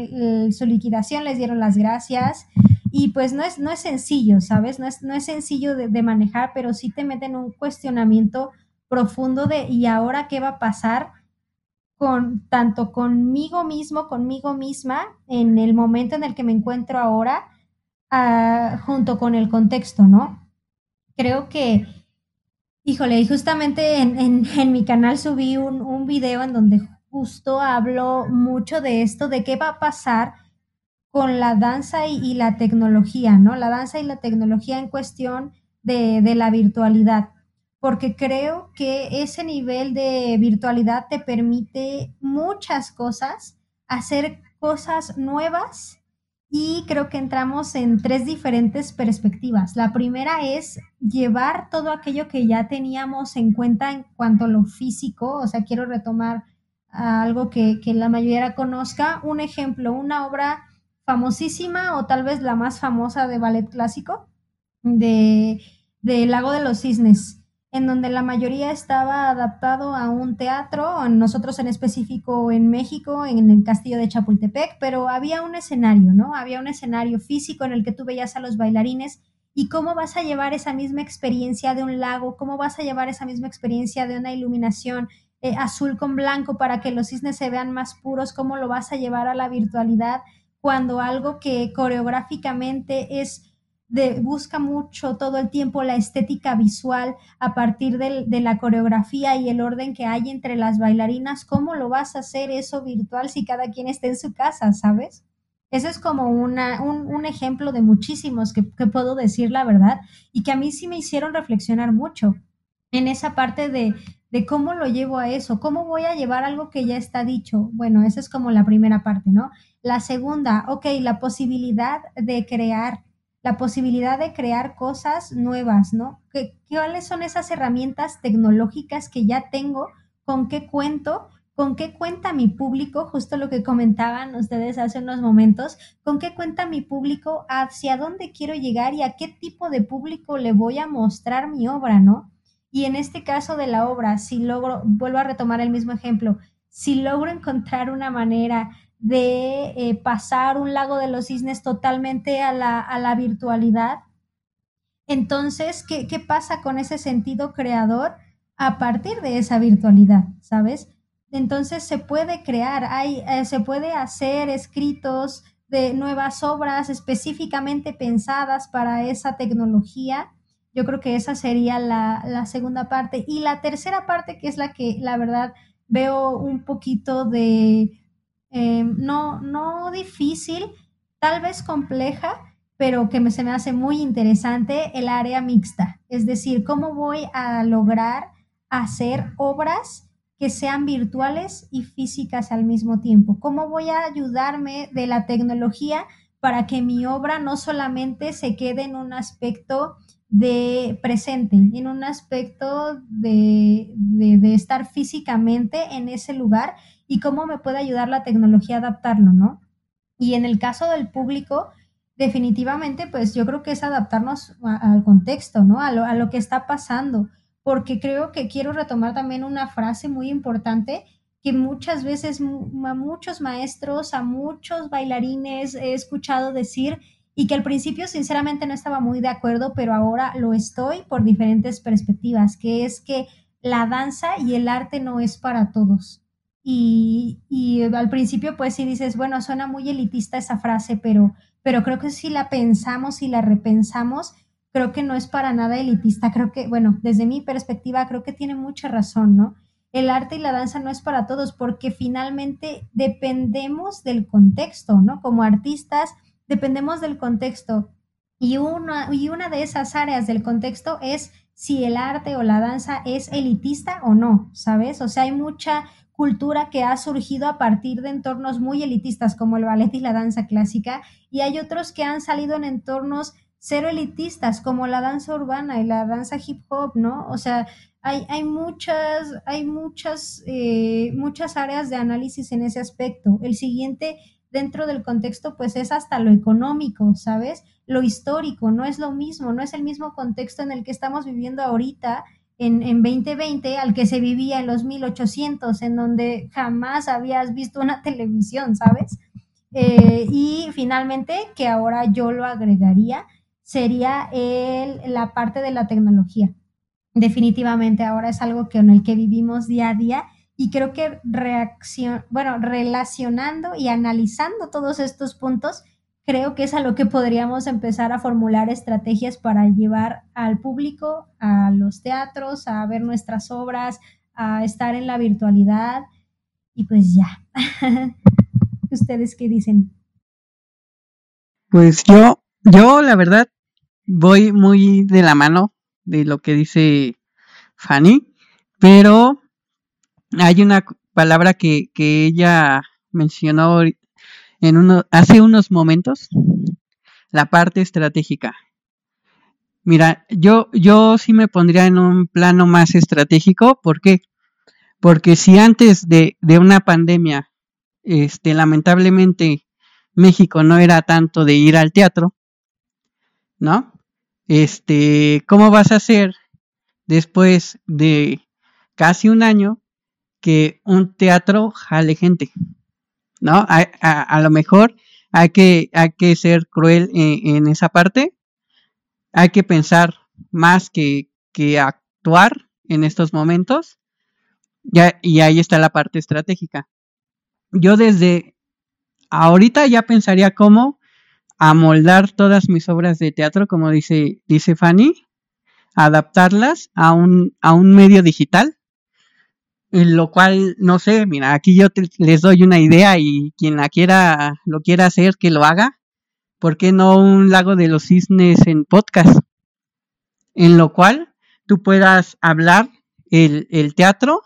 S2: su liquidación, les dieron las gracias y pues no es, no es sencillo, ¿sabes? No es, no es sencillo de, de manejar, pero sí te meten un cuestionamiento profundo de ¿y ahora qué va a pasar? Con tanto conmigo mismo, conmigo misma, en el momento en el que me encuentro ahora, uh, junto con el contexto, ¿no? Creo que, híjole, y justamente en, en, en mi canal subí un, un, video en donde justo hablo mucho de esto, de qué va a pasar con la danza y, y la tecnología, ¿no? La danza y la tecnología en cuestión de, de la virtualidad porque creo que ese nivel de virtualidad te permite muchas cosas, hacer cosas nuevas y creo que entramos en tres diferentes perspectivas. La primera es llevar todo aquello que ya teníamos en cuenta en cuanto a lo físico, o sea, quiero retomar algo que, que la mayoría conozca, un ejemplo, una obra famosísima o tal vez la más famosa de ballet clásico de, de Lago de los Cisnes en donde la mayoría estaba adaptado a un teatro, nosotros en específico en México, en el castillo de Chapultepec, pero había un escenario, ¿no? Había un escenario físico en el que tú veías a los bailarines y cómo vas a llevar esa misma experiencia de un lago, cómo vas a llevar esa misma experiencia de una iluminación eh, azul con blanco para que los cisnes se vean más puros, cómo lo vas a llevar a la virtualidad cuando algo que coreográficamente es busca mucho todo el tiempo la estética visual a partir de, la coreografía y el orden que hay entre las bailarinas. ¿Cómo lo vas a hacer eso virtual si cada quien está en su casa, sabes? Ese es como una, un, ejemplo de muchísimos que, puedo decir la verdad y que a mí sí me hicieron reflexionar mucho en esa parte de, de cómo lo llevo a eso, cómo voy a llevar algo que ya está dicho. Bueno, esa es como la primera parte, ¿no? La segunda, ok, la posibilidad de crear la posibilidad de crear cosas nuevas, ¿no? ¿Qué, ¿Cuáles son esas herramientas tecnológicas que ya tengo? ¿Con qué cuento? ¿Con qué cuenta mi público? Justo lo que comentaban ustedes hace unos momentos. ¿Con qué cuenta mi público? ¿Hacia dónde quiero llegar y a qué tipo de público le voy a mostrar mi obra, ¿no? Y en este caso de la obra, si logro, vuelvo a retomar el mismo ejemplo, si logro encontrar una manera de eh, pasar un lago de los cisnes totalmente a la, a la virtualidad. Entonces, ¿qué, ¿qué, pasa con ese sentido creador a partir de esa virtualidad? ¿Sabes? Entonces se puede crear, hay, eh, se puede hacer escritos de nuevas obras específicamente pensadas para esa tecnología. Yo creo que esa sería la, la segunda parte. Y la tercera parte, que es la que la verdad veo un poquito de, eh, no, no difícil, tal vez compleja, pero que se me hace muy interesante el área mixta. Es decir, cómo voy a lograr hacer obras que sean virtuales y físicas al mismo tiempo. ¿Cómo voy a ayudarme de la tecnología para que mi obra no solamente se quede en un aspecto de presente, en un aspecto de, de estar físicamente en ese lugar, y cómo me puede ayudar la tecnología a adaptarlo, ¿no? Y en el caso del público, definitivamente, pues yo creo que es adaptarnos al contexto, ¿no? A lo, a lo que está pasando, porque creo que quiero retomar también una frase muy importante que muchas veces a muchos maestros, a muchos bailarines he escuchado decir y que al principio sinceramente no estaba muy de acuerdo, pero ahora lo estoy por diferentes perspectivas, que es que la danza y el arte no es para todos. Y, y, al principio pues sí dices, bueno, suena muy elitista esa frase, pero, pero creo que si la pensamos y la repensamos, creo que no es para nada elitista. Creo que, bueno, desde mi perspectiva, creo que tiene mucha razón, ¿no? El arte y la danza no es para todos porque finalmente dependemos del contexto, ¿no? Como artistas, dependemos del contexto. Y una, y una de esas áreas del contexto es si el arte o la danza es elitista o no, ¿sabes? O sea, hay mucha cultura que ha surgido a partir de entornos muy elitistas como el ballet y la danza clásica, y hay otros que han salido en entornos cero elitistas como la danza urbana y la danza hip hop, ¿no? O sea, hay, hay muchas, hay muchas, eh, muchas áreas de análisis en ese aspecto. El siguiente dentro del contexto, pues es hasta lo económico, ¿sabes? Lo histórico, no es lo mismo, no es el mismo contexto en el que estamos viviendo ahorita en, en 2020 al que se vivía en los 1800, en donde jamás habías visto una televisión, ¿sabes? Eh, y finalmente, que ahora yo lo agregaría, sería el, la parte de la tecnología. Definitivamente ahora es algo que en el que vivimos día a día y creo que reacción, bueno, relacionando y analizando todos estos puntos, creo que es a lo que podríamos empezar a formular estrategias para llevar al público a los teatros, a ver nuestras obras, a estar en la virtualidad y pues ya. ¿Ustedes qué dicen?
S3: Pues yo, yo la verdad voy muy de la mano de lo que dice Fanny, pero hay una palabra que, que ella mencionó en uno, hace unos momentos la parte estratégica. Mira, yo, yo sí me pondría en un plano más estratégico. ¿Por qué? Porque si antes de, de una pandemia, este, lamentablemente México no era tanto de ir al teatro, ¿no? Este, ¿cómo vas a hacer después de casi un año que un teatro jale gente? ¿No? A, lo mejor hay que, hay que ser cruel en, esa parte. Hay que pensar más que, que actuar en estos momentos. Ya, y ahí está la parte estratégica. Yo desde ahorita ya pensaría cómo amoldar todas mis obras de teatro, como dice, dice Fanny, adaptarlas a un, a un medio digital en lo cual, no sé, mira, aquí yo les doy una idea y quien la quiera, lo quiera hacer, que lo haga. ¿Por qué no un lago de los cisnes en podcast? En lo cual tú puedas hablar el, el teatro,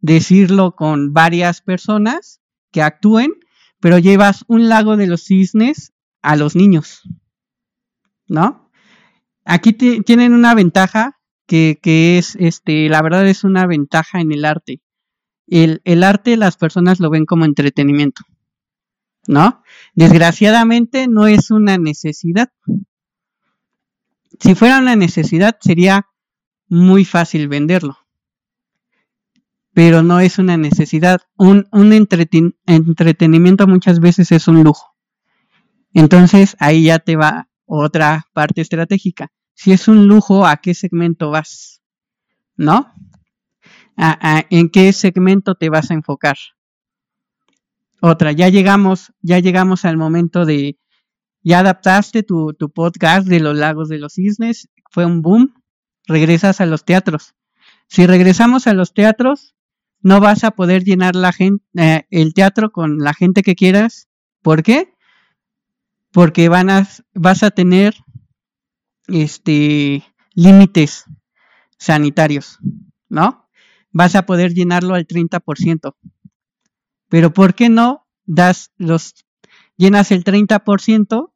S3: decirlo con varias personas que actúen, pero llevas un lago de los cisnes a los niños, ¿no? Aquí tienen una ventaja que, es, este, la verdad es una ventaja en el arte. El, el arte las personas lo ven como entretenimiento, ¿no? Desgraciadamente no es una necesidad. Si fuera una necesidad sería muy fácil venderlo, pero no es una necesidad. Un, un entretenimiento muchas veces es un lujo. Entonces ahí ya te va otra parte estratégica si es un lujo, ¿a qué segmento vas? ¿No? en qué segmento te vas a enfocar? Otra, ya llegamos, ya llegamos al momento de, ya adaptaste tu, tu podcast de los lagos de los cisnes, fue un boom, regresas a los teatros. Si regresamos a los teatros, no vas a poder llenar la gente, eh, el teatro con la gente que quieras. ¿Por qué? Porque van a, vas a tener este, límites sanitarios, ¿no? Vas a poder llenarlo al 30%. Pero ¿por qué no das los llenas el 30%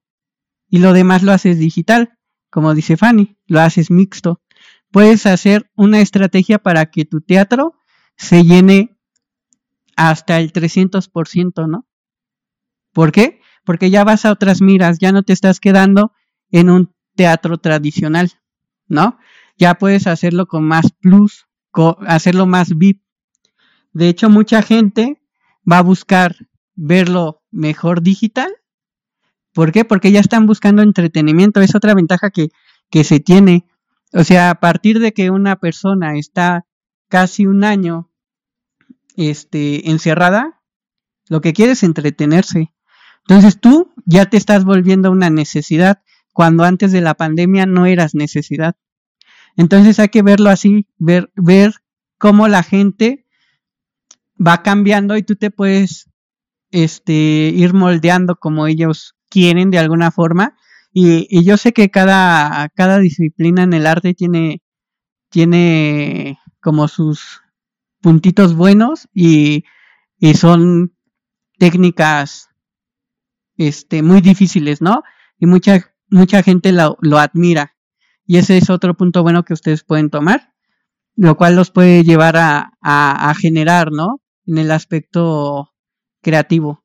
S3: y lo demás lo haces digital? Como dice Fanny, lo haces mixto. Puedes hacer una estrategia para que tu teatro se llene hasta el 300%, ¿no? ¿Por qué? Porque ya vas a otras miras, ya no te estás quedando en un teatro tradicional, ¿no? Ya puedes hacerlo con más plus, hacerlo más VIP. De hecho, mucha gente va a buscar verlo mejor digital. ¿Por qué? Porque ya están buscando entretenimiento. Es otra ventaja que, que se tiene. O sea, a partir de que una persona está casi un año este, encerrada, lo que quiere es entretenerse. Entonces tú ya te estás volviendo una necesidad cuando antes de la pandemia no eras necesidad. Entonces hay que verlo así, ver, ver cómo la gente va cambiando y tú te puedes este, ir moldeando como ellos quieren de alguna forma. Y, yo sé que cada, cada disciplina en el arte tiene, tiene como sus puntitos buenos y, y son técnicas este, muy difíciles, ¿no? Y mucha, mucha gente lo, admira. Y ese es otro punto bueno que ustedes pueden tomar, lo cual los puede llevar a, generar, ¿no? En el aspecto creativo.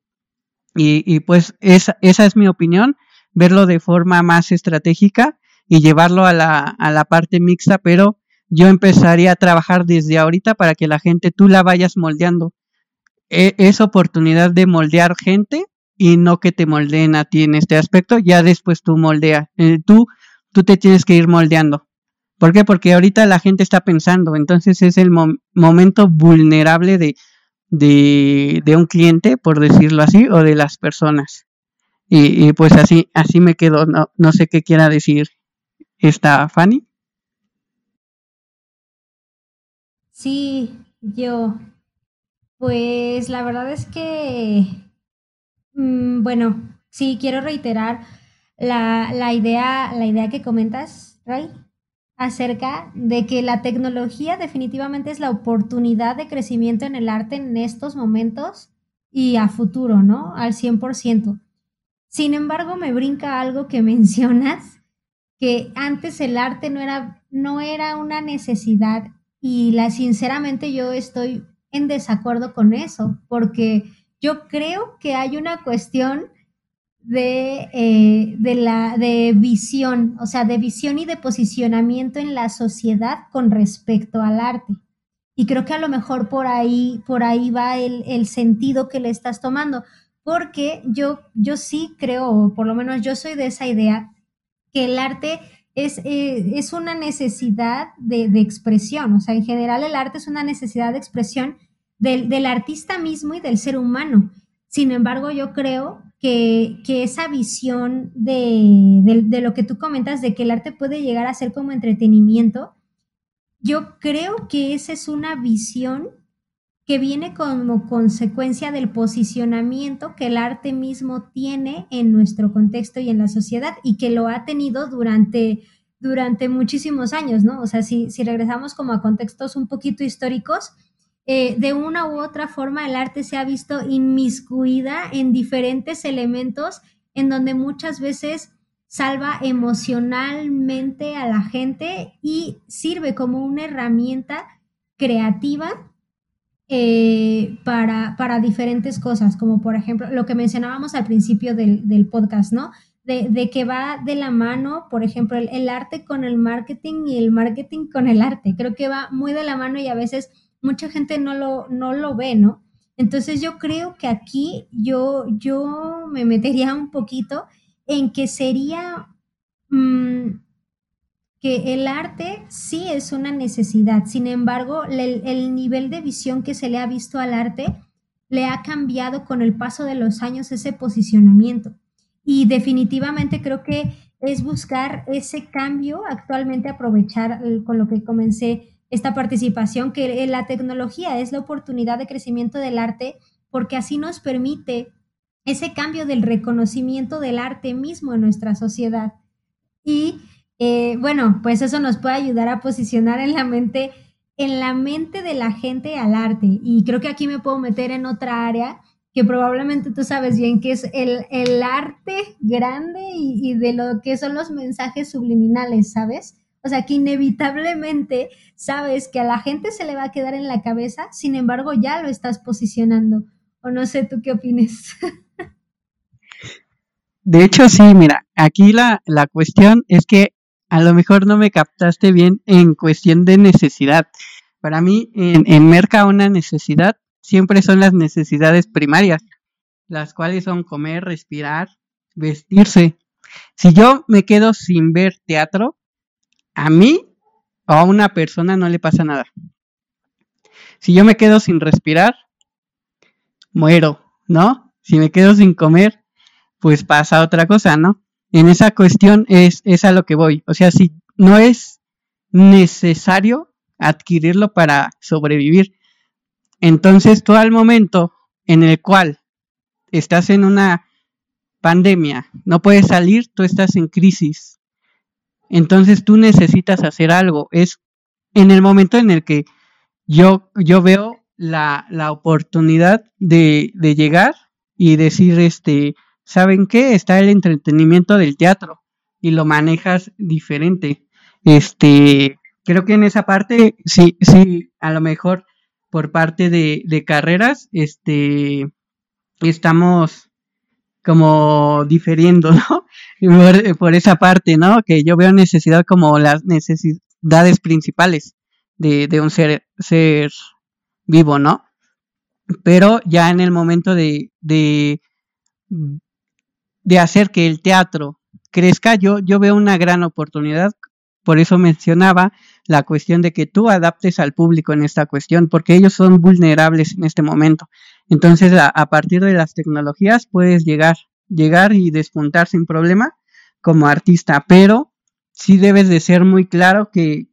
S3: Y, pues esa, esa es mi opinión, verlo de forma más estratégica y llevarlo a la, a la parte mixta, pero yo empezaría a trabajar desde ahorita para que la gente tú la vayas moldeando. E, es oportunidad de moldear gente y no que te moldeen a ti en este aspecto, ya después tú moldea. Eh, tú, tú te tienes que ir moldeando. ¿Por qué? Porque ahorita la gente está pensando, entonces es el momento vulnerable de, de, de, un cliente, por decirlo así, o de las personas. Y, y pues así, así me quedo, no, no sé qué quiera decir esta Fanny.
S2: Sí, yo. Pues la verdad es que, mm, bueno, sí, quiero reiterar la, la, idea, la idea que comentas, Ray, acerca de que la tecnología definitivamente es la oportunidad de crecimiento en el arte en estos momentos y a futuro, ¿no? Al 100%. Sin embargo, me brinca algo que mencionas, que antes el arte no era, no era una necesidad y la, sinceramente yo estoy en desacuerdo con eso, porque yo creo que hay una cuestión de, eh, de, la, de visión, o sea, de visión y de posicionamiento en la sociedad con respecto al arte. Y creo que a lo mejor por ahí, por ahí va el, el sentido que le estás tomando, porque yo, yo sí creo, por lo menos yo soy de esa idea, que el arte es, eh, es una necesidad de, de, expresión, o sea, en general el arte es una necesidad de expresión del, del artista mismo y del ser humano. Sin embargo, yo creo que, que esa visión de, de, lo que tú comentas, de que el arte puede llegar a ser como entretenimiento, yo creo que esa es una visión que viene como consecuencia del posicionamiento que el arte mismo tiene en nuestro contexto y en la sociedad y que lo ha tenido durante, durante muchísimos años, ¿no? O sea, si, si regresamos como a contextos un poquito históricos, eh, de una u otra forma el arte se ha visto inmiscuida en diferentes elementos en donde muchas veces salva emocionalmente a la gente y sirve como una herramienta creativa eh, para, para, diferentes cosas, como por ejemplo lo que mencionábamos al principio del, del podcast, ¿no? De, de, que va de la mano, por ejemplo, el, el, arte con el marketing y el marketing con el arte. Creo que va muy de la mano y a veces mucha gente no lo, no lo ve, ¿no? Entonces yo creo que aquí yo, yo me metería un poquito en que sería... Mmm, que el arte sí es una necesidad, sin embargo, el, el, nivel de visión que se le ha visto al arte le ha cambiado con el paso de los años ese posicionamiento. Y definitivamente creo que es buscar ese cambio, actualmente aprovechar con lo que comencé esta participación, que la tecnología es la oportunidad de crecimiento del arte, porque así nos permite ese cambio del reconocimiento del arte mismo en nuestra sociedad. Y eh, bueno, pues eso nos puede ayudar a posicionar en la mente, en la mente de la gente al arte. Y creo que aquí me puedo meter en otra área que probablemente tú sabes bien, que es el, el arte grande y, de lo que son los mensajes subliminales, ¿sabes? O sea, que inevitablemente sabes que a la gente se le va a quedar en la cabeza, sin embargo ya lo estás posicionando. O no sé, ¿tú qué opinas?
S3: De hecho, sí, mira, aquí la, la cuestión es que a lo mejor no me captaste bien en cuestión de necesidad. Para mí, en, en Merca, una necesidad siempre son las necesidades primarias, las cuales son comer, respirar, vestirse. Si yo me quedo sin ver teatro, a mí o a una persona no le pasa nada. Si yo me quedo sin respirar, muero, ¿no? Si me quedo sin comer, pues pasa otra cosa, ¿no? en esa cuestión es, es a lo que voy. O sea, si no es necesario adquirirlo para sobrevivir, entonces tú al momento en el cual estás en una pandemia, no puedes salir, tú estás en crisis. Entonces tú necesitas hacer algo. Es en el momento en el que yo, yo veo la, la oportunidad de, de llegar y decir, este, ¿saben qué? Está el entretenimiento del teatro y lo manejas diferente. Este, creo que en esa parte, sí, sí, a lo mejor por parte de, de carreras, este, estamos como difiriendo, ¿no? Por, esa parte, ¿no? Que yo veo necesidad como las necesidades principales. de, de un ser, ser vivo, ¿no? Pero ya en el momento de, de, de hacer que el teatro crezca, yo, yo veo una gran oportunidad. Por eso mencionaba la cuestión de que tú adaptes al público en esta cuestión, porque ellos son vulnerables en este momento. Entonces, a partir de las tecnologías puedes llegar, llegar y despuntar sin problema como artista, pero sí debes de ser muy claro que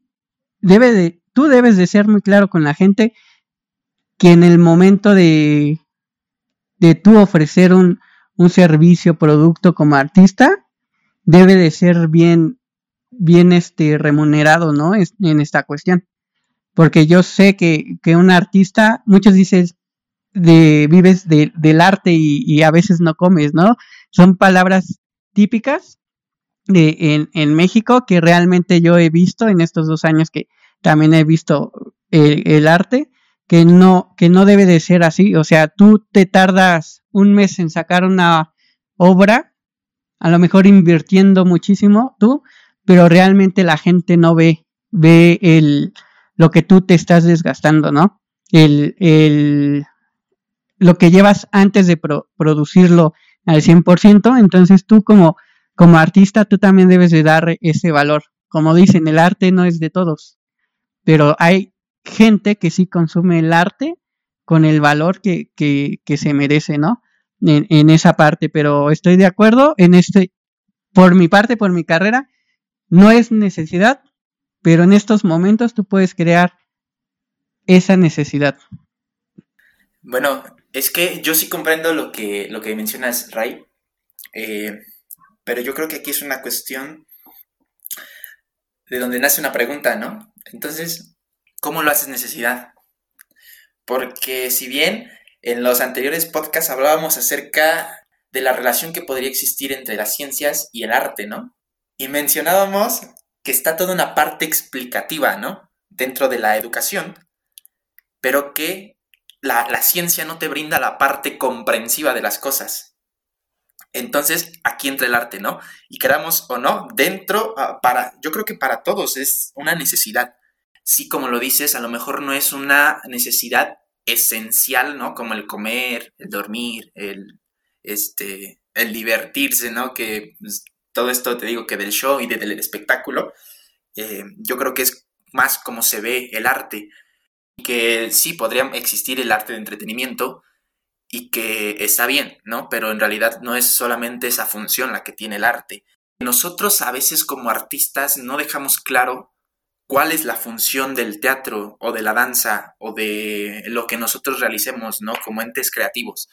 S3: debe de, tú debes de ser muy claro con la gente que en el momento de, de tú ofrecer un, un servicio, producto como artista, debe de ser bien, bien este, remunerado, ¿no? en esta cuestión. Porque yo sé que, que un artista, muchos dicen, de, vives de, del arte y, a veces no comes, ¿no? Son palabras típicas de, en, en, México que realmente yo he visto en estos dos años que también he visto el, el arte, que no, que no debe de ser así. O sea, tú te tardas un mes en sacar una obra, a lo mejor invirtiendo muchísimo tú, pero realmente la gente no ve, ve el, lo que tú te estás desgastando, ¿no? El, el, lo que llevas antes de pro, producirlo al 100%, entonces tú como, como artista, tú también debes de dar ese valor. Como dicen, el arte no es de todos, pero hay gente que sí consume el arte con el valor que, que, que se merece, ¿no? En, en, esa parte, pero estoy de acuerdo en este, por mi parte, por mi carrera, no es necesidad, pero en estos momentos tú puedes crear esa necesidad.
S1: Bueno, es que yo sí comprendo lo que, lo que mencionas, Ray, eh, pero yo creo que aquí es una cuestión de donde nace una pregunta, ¿no? Entonces, ¿Cómo lo haces necesidad? Porque si bien en los anteriores podcasts hablábamos acerca de la relación que podría existir entre las ciencias y el arte, ¿no? Y mencionábamos que está toda una parte explicativa, ¿no? Dentro de la educación, pero que la, la ciencia no te brinda la parte comprensiva de las cosas. Entonces, aquí entra el arte, ¿no? Y queramos o no, dentro, ah, para, yo creo que para todos es una necesidad sí, como lo dices, a lo mejor no es una necesidad esencial, ¿no? Como el comer, el dormir, el, este, el divertirse, ¿no? Que pues, todo esto te digo que del show y del espectáculo, eh, yo creo que es más como se ve el arte. Que sí podría existir el arte de entretenimiento y que está bien, ¿no? Pero en realidad no es solamente esa función la que tiene el arte. Nosotros a veces como artistas no dejamos claro cuál es la función del teatro o de la danza o de lo que nosotros realicemos, ¿no? Como entes creativos.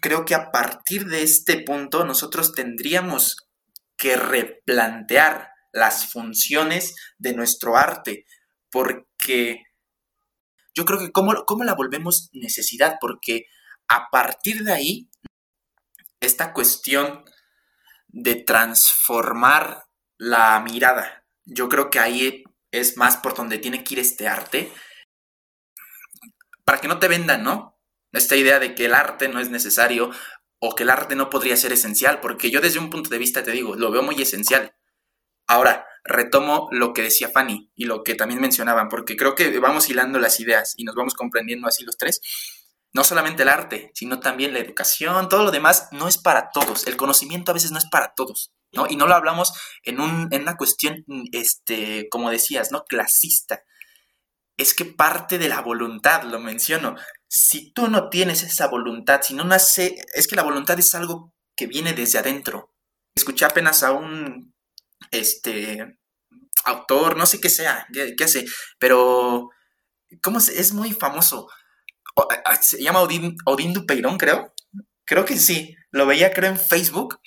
S1: Creo que a partir de este punto nosotros tendríamos que replantear las funciones de nuestro arte, porque yo creo que cómo, cómo la volvemos necesidad, porque a partir de ahí, esta cuestión de transformar la mirada, yo creo que ahí es más por donde tiene que ir este arte. Para que no te vendan, ¿no? Esta idea de que el arte no es necesario o que el arte no podría ser esencial, porque yo desde un punto de vista te digo, lo veo muy esencial. Ahora, retomo lo que decía Fanny y lo que también mencionaban, porque creo que vamos hilando las ideas y nos vamos comprendiendo así los tres. No solamente el arte, sino también la educación, todo lo demás no es para todos. El conocimiento a veces no es para todos. ¿no? Y no lo hablamos en, un, en una cuestión, este, como decías, ¿no? Clasista. Es que parte de la voluntad, lo menciono. Si tú no tienes esa voluntad, si no nace, es que la voluntad es algo que viene desde adentro. Escuché apenas a un, este, autor, no sé qué sea, qué, hace, pero, ¿cómo es muy famoso? Se llama Odín, Odín Dupeirón, creo. Creo que sí. Lo veía, creo, en Facebook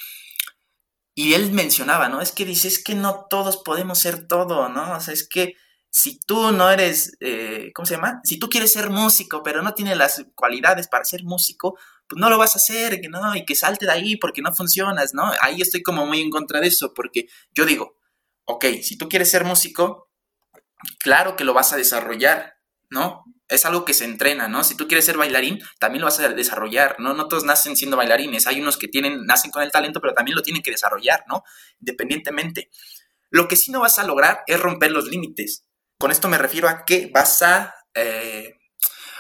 S1: y él mencionaba, ¿no? Es que dice, es que no todos podemos ser todo, ¿no? O sea, es que si tú no eres, eh, ¿cómo se llama? Si tú quieres ser músico, pero no tienes las cualidades para ser músico, pues no lo vas a hacer, que no, y que salte de ahí porque no funcionas, ¿no? Ahí estoy como muy en contra de eso, porque yo digo, ok, si tú quieres ser músico, claro que lo vas a desarrollar, ¿no? es algo que se entrena, ¿no? Si tú quieres ser bailarín, también lo vas a desarrollar, ¿no? No todos nacen siendo bailarines, hay unos que tienen, nacen con el talento, pero también lo tienen que desarrollar, ¿no? Independientemente. Lo que sí no vas a lograr es romper los límites. Con esto me refiero a que vas a, eh,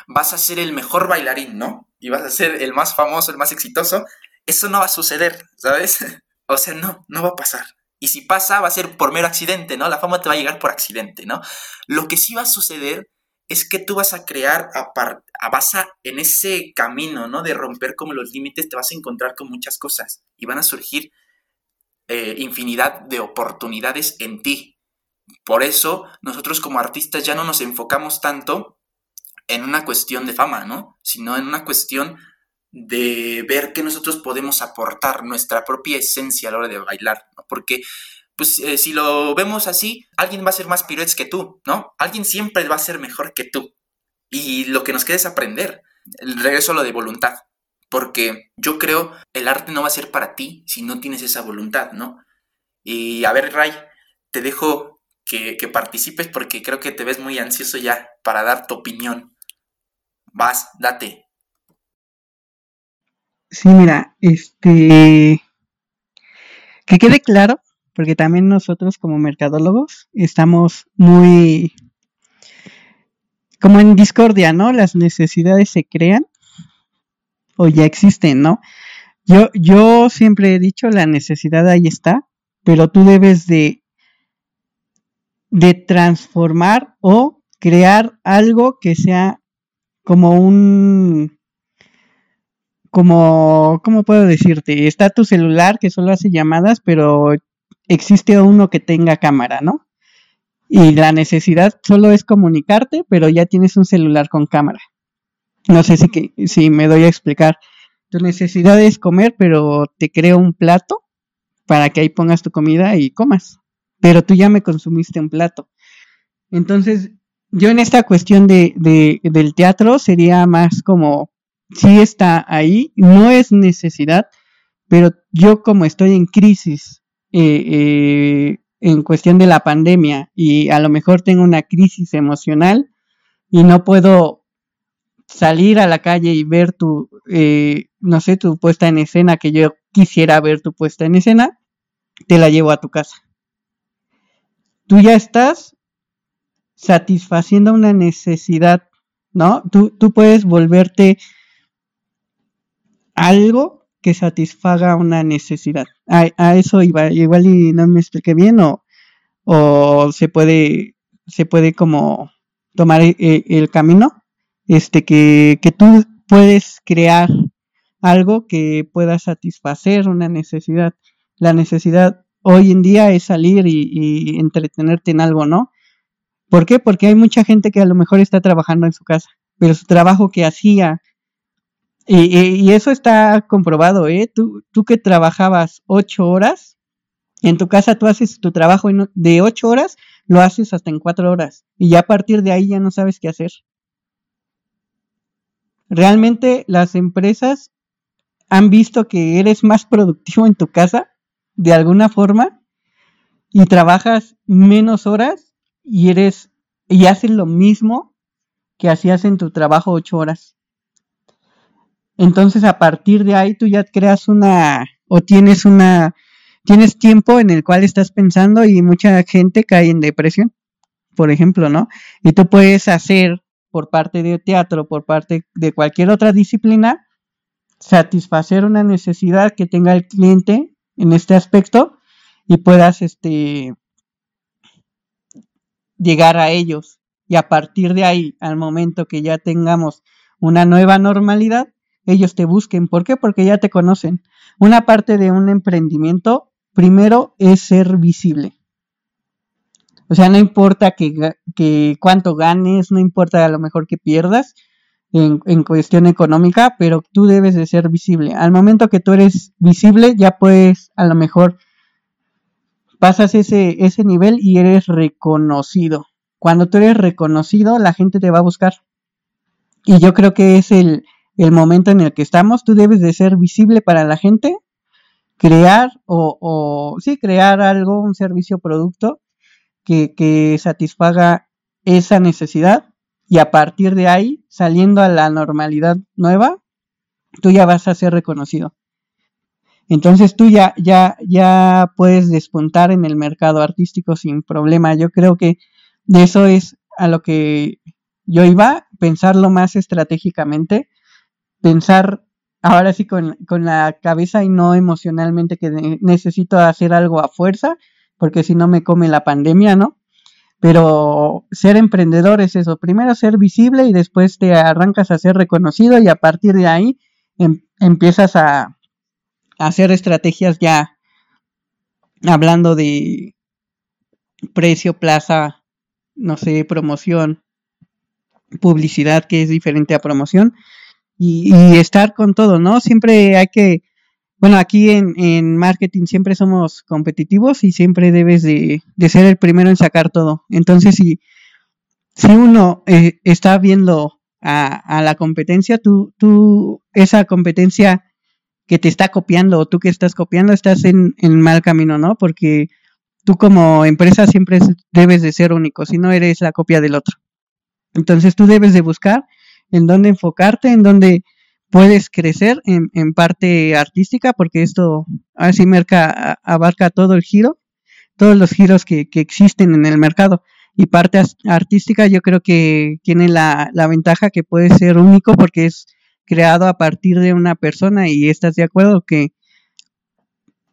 S1: vas a ser el mejor bailarín, ¿no? Y vas a ser el más famoso, el más exitoso. Eso no va a suceder, ¿sabes? o sea, no, no va a pasar. Y si pasa, va a ser por mero accidente, ¿no? La fama te va a llegar por accidente, ¿no? Lo que sí va a suceder es que tú vas a crear, a, a vas a, en ese camino, ¿no? De romper como los límites, te vas a encontrar con muchas cosas y van a surgir eh, infinidad de oportunidades en ti. Por eso nosotros como artistas ya no nos enfocamos tanto en una cuestión de fama, ¿no? Sino en una cuestión de ver que nosotros podemos aportar nuestra propia esencia a la hora de bailar, ¿no? Porque pues eh, si lo vemos así, alguien va a ser más piruetes que tú, ¿no? Alguien siempre va a ser mejor que tú. Y lo que nos queda es aprender. Regreso a lo de voluntad. Porque yo creo el arte no va a ser para ti si no tienes esa voluntad, ¿no? Y a ver, Ray, te dejo que, que participes porque creo que te ves muy ansioso ya para dar tu opinión. Vas, date.
S3: Sí, mira, este. Que quede claro porque también nosotros como mercadólogos estamos muy como en discordia, ¿no? Las necesidades se crean o ya existen, ¿no? Yo, yo siempre he dicho la necesidad ahí está, pero tú debes de, de transformar o crear algo que sea como un como, ¿cómo puedo decirte? Está tu celular que solo hace llamadas, pero existe uno que tenga cámara, ¿no? Y la necesidad solo es comunicarte, pero ya tienes un celular con cámara. No sé si, si me doy a explicar. Tu necesidad es comer, pero te creo un plato para que ahí pongas tu comida y comas. Pero tú ya me consumiste un plato. Entonces, yo en esta cuestión de, de, del teatro sería más como, si está ahí, no es necesidad, pero yo como estoy en crisis eh, eh, en cuestión de la pandemia y a lo mejor tengo una crisis emocional y no puedo salir a la calle y ver tu, eh, no sé, tu puesta en escena, que yo quisiera ver tu puesta en escena, te la llevo a tu casa. Tú ya estás satisfaciendo una necesidad, ¿no? Tú, tú puedes volverte algo que satisfaga una necesidad. A, eso iba, igual y no me expliqué bien o, o se puede, se puede como tomar e, e, el, camino, este, que, que tú puedes crear algo que pueda satisfacer una necesidad. La necesidad hoy en día es salir y, entretenerte en algo, ¿no? ¿Por qué? Porque hay mucha gente que a lo mejor está trabajando en su casa, pero su trabajo que hacía y, eso está comprobado, ¿eh? Tú, tú que trabajabas ocho horas, en tu casa tú haces tu trabajo de ocho horas, lo haces hasta en cuatro horas. Y ya a partir de ahí ya no sabes qué hacer. Realmente las empresas han visto que eres más productivo en tu casa, de alguna forma, y trabajas menos horas y eres, y haces lo mismo que hacías en tu trabajo ocho horas. Entonces a partir de ahí tú ya creas una o tienes una tienes tiempo en el cual estás pensando y mucha gente cae en depresión, por ejemplo, ¿no? Y tú puedes hacer por parte de teatro, por parte de cualquier otra disciplina, satisfacer una necesidad que tenga el cliente en este aspecto y puedas este llegar a ellos y a partir de ahí al momento que ya tengamos una nueva normalidad ellos te busquen. ¿Por qué? Porque ya te conocen. Una parte de un emprendimiento, primero, es ser visible. O sea, no importa que, cuánto ganes, no importa a lo mejor que pierdas en, en, cuestión económica, pero tú debes de ser visible. Al momento que tú eres visible, ya puedes a lo mejor pasas ese, ese nivel y eres reconocido. Cuando tú eres reconocido, la gente te va a buscar. Y yo creo que es el, el momento en el que estamos, tú debes de ser visible para la gente, crear o, o sí, crear algo, un servicio producto que, que satisfaga esa necesidad y a partir de ahí, saliendo a la normalidad nueva, tú ya vas a ser reconocido. Entonces tú ya, ya, ya puedes despuntar en el mercado artístico sin problema. Yo creo que de eso es a lo que yo iba, pensarlo más estratégicamente, pensar ahora sí con, la cabeza y no emocionalmente que necesito hacer algo a fuerza, porque si no me come la pandemia, ¿no? Pero ser emprendedor es eso, primero ser visible y después te arrancas a ser reconocido y a partir de ahí em, empiezas a hacer estrategias ya hablando de precio, plaza, no sé, promoción, publicidad que es diferente a promoción y, estar con todo, ¿no? Siempre hay que, bueno, aquí en, en marketing siempre somos competitivos y siempre debes de, ser el primero en sacar todo. Entonces, si, si uno eh, está viendo a, la competencia, tú, tú, esa competencia que te está copiando o tú que estás copiando, estás en, en mal camino, ¿no? Porque tú como empresa siempre debes de ser único, si no eres la copia del otro. Entonces tú debes de buscar en dónde enfocarte, en dónde puedes crecer en, en parte artística, porque esto así merca, abarca todo el giro, todos los giros que, que, existen en el mercado. Y parte artística yo creo que tiene la, la ventaja que puede ser único porque es creado a partir de una persona y estás de acuerdo que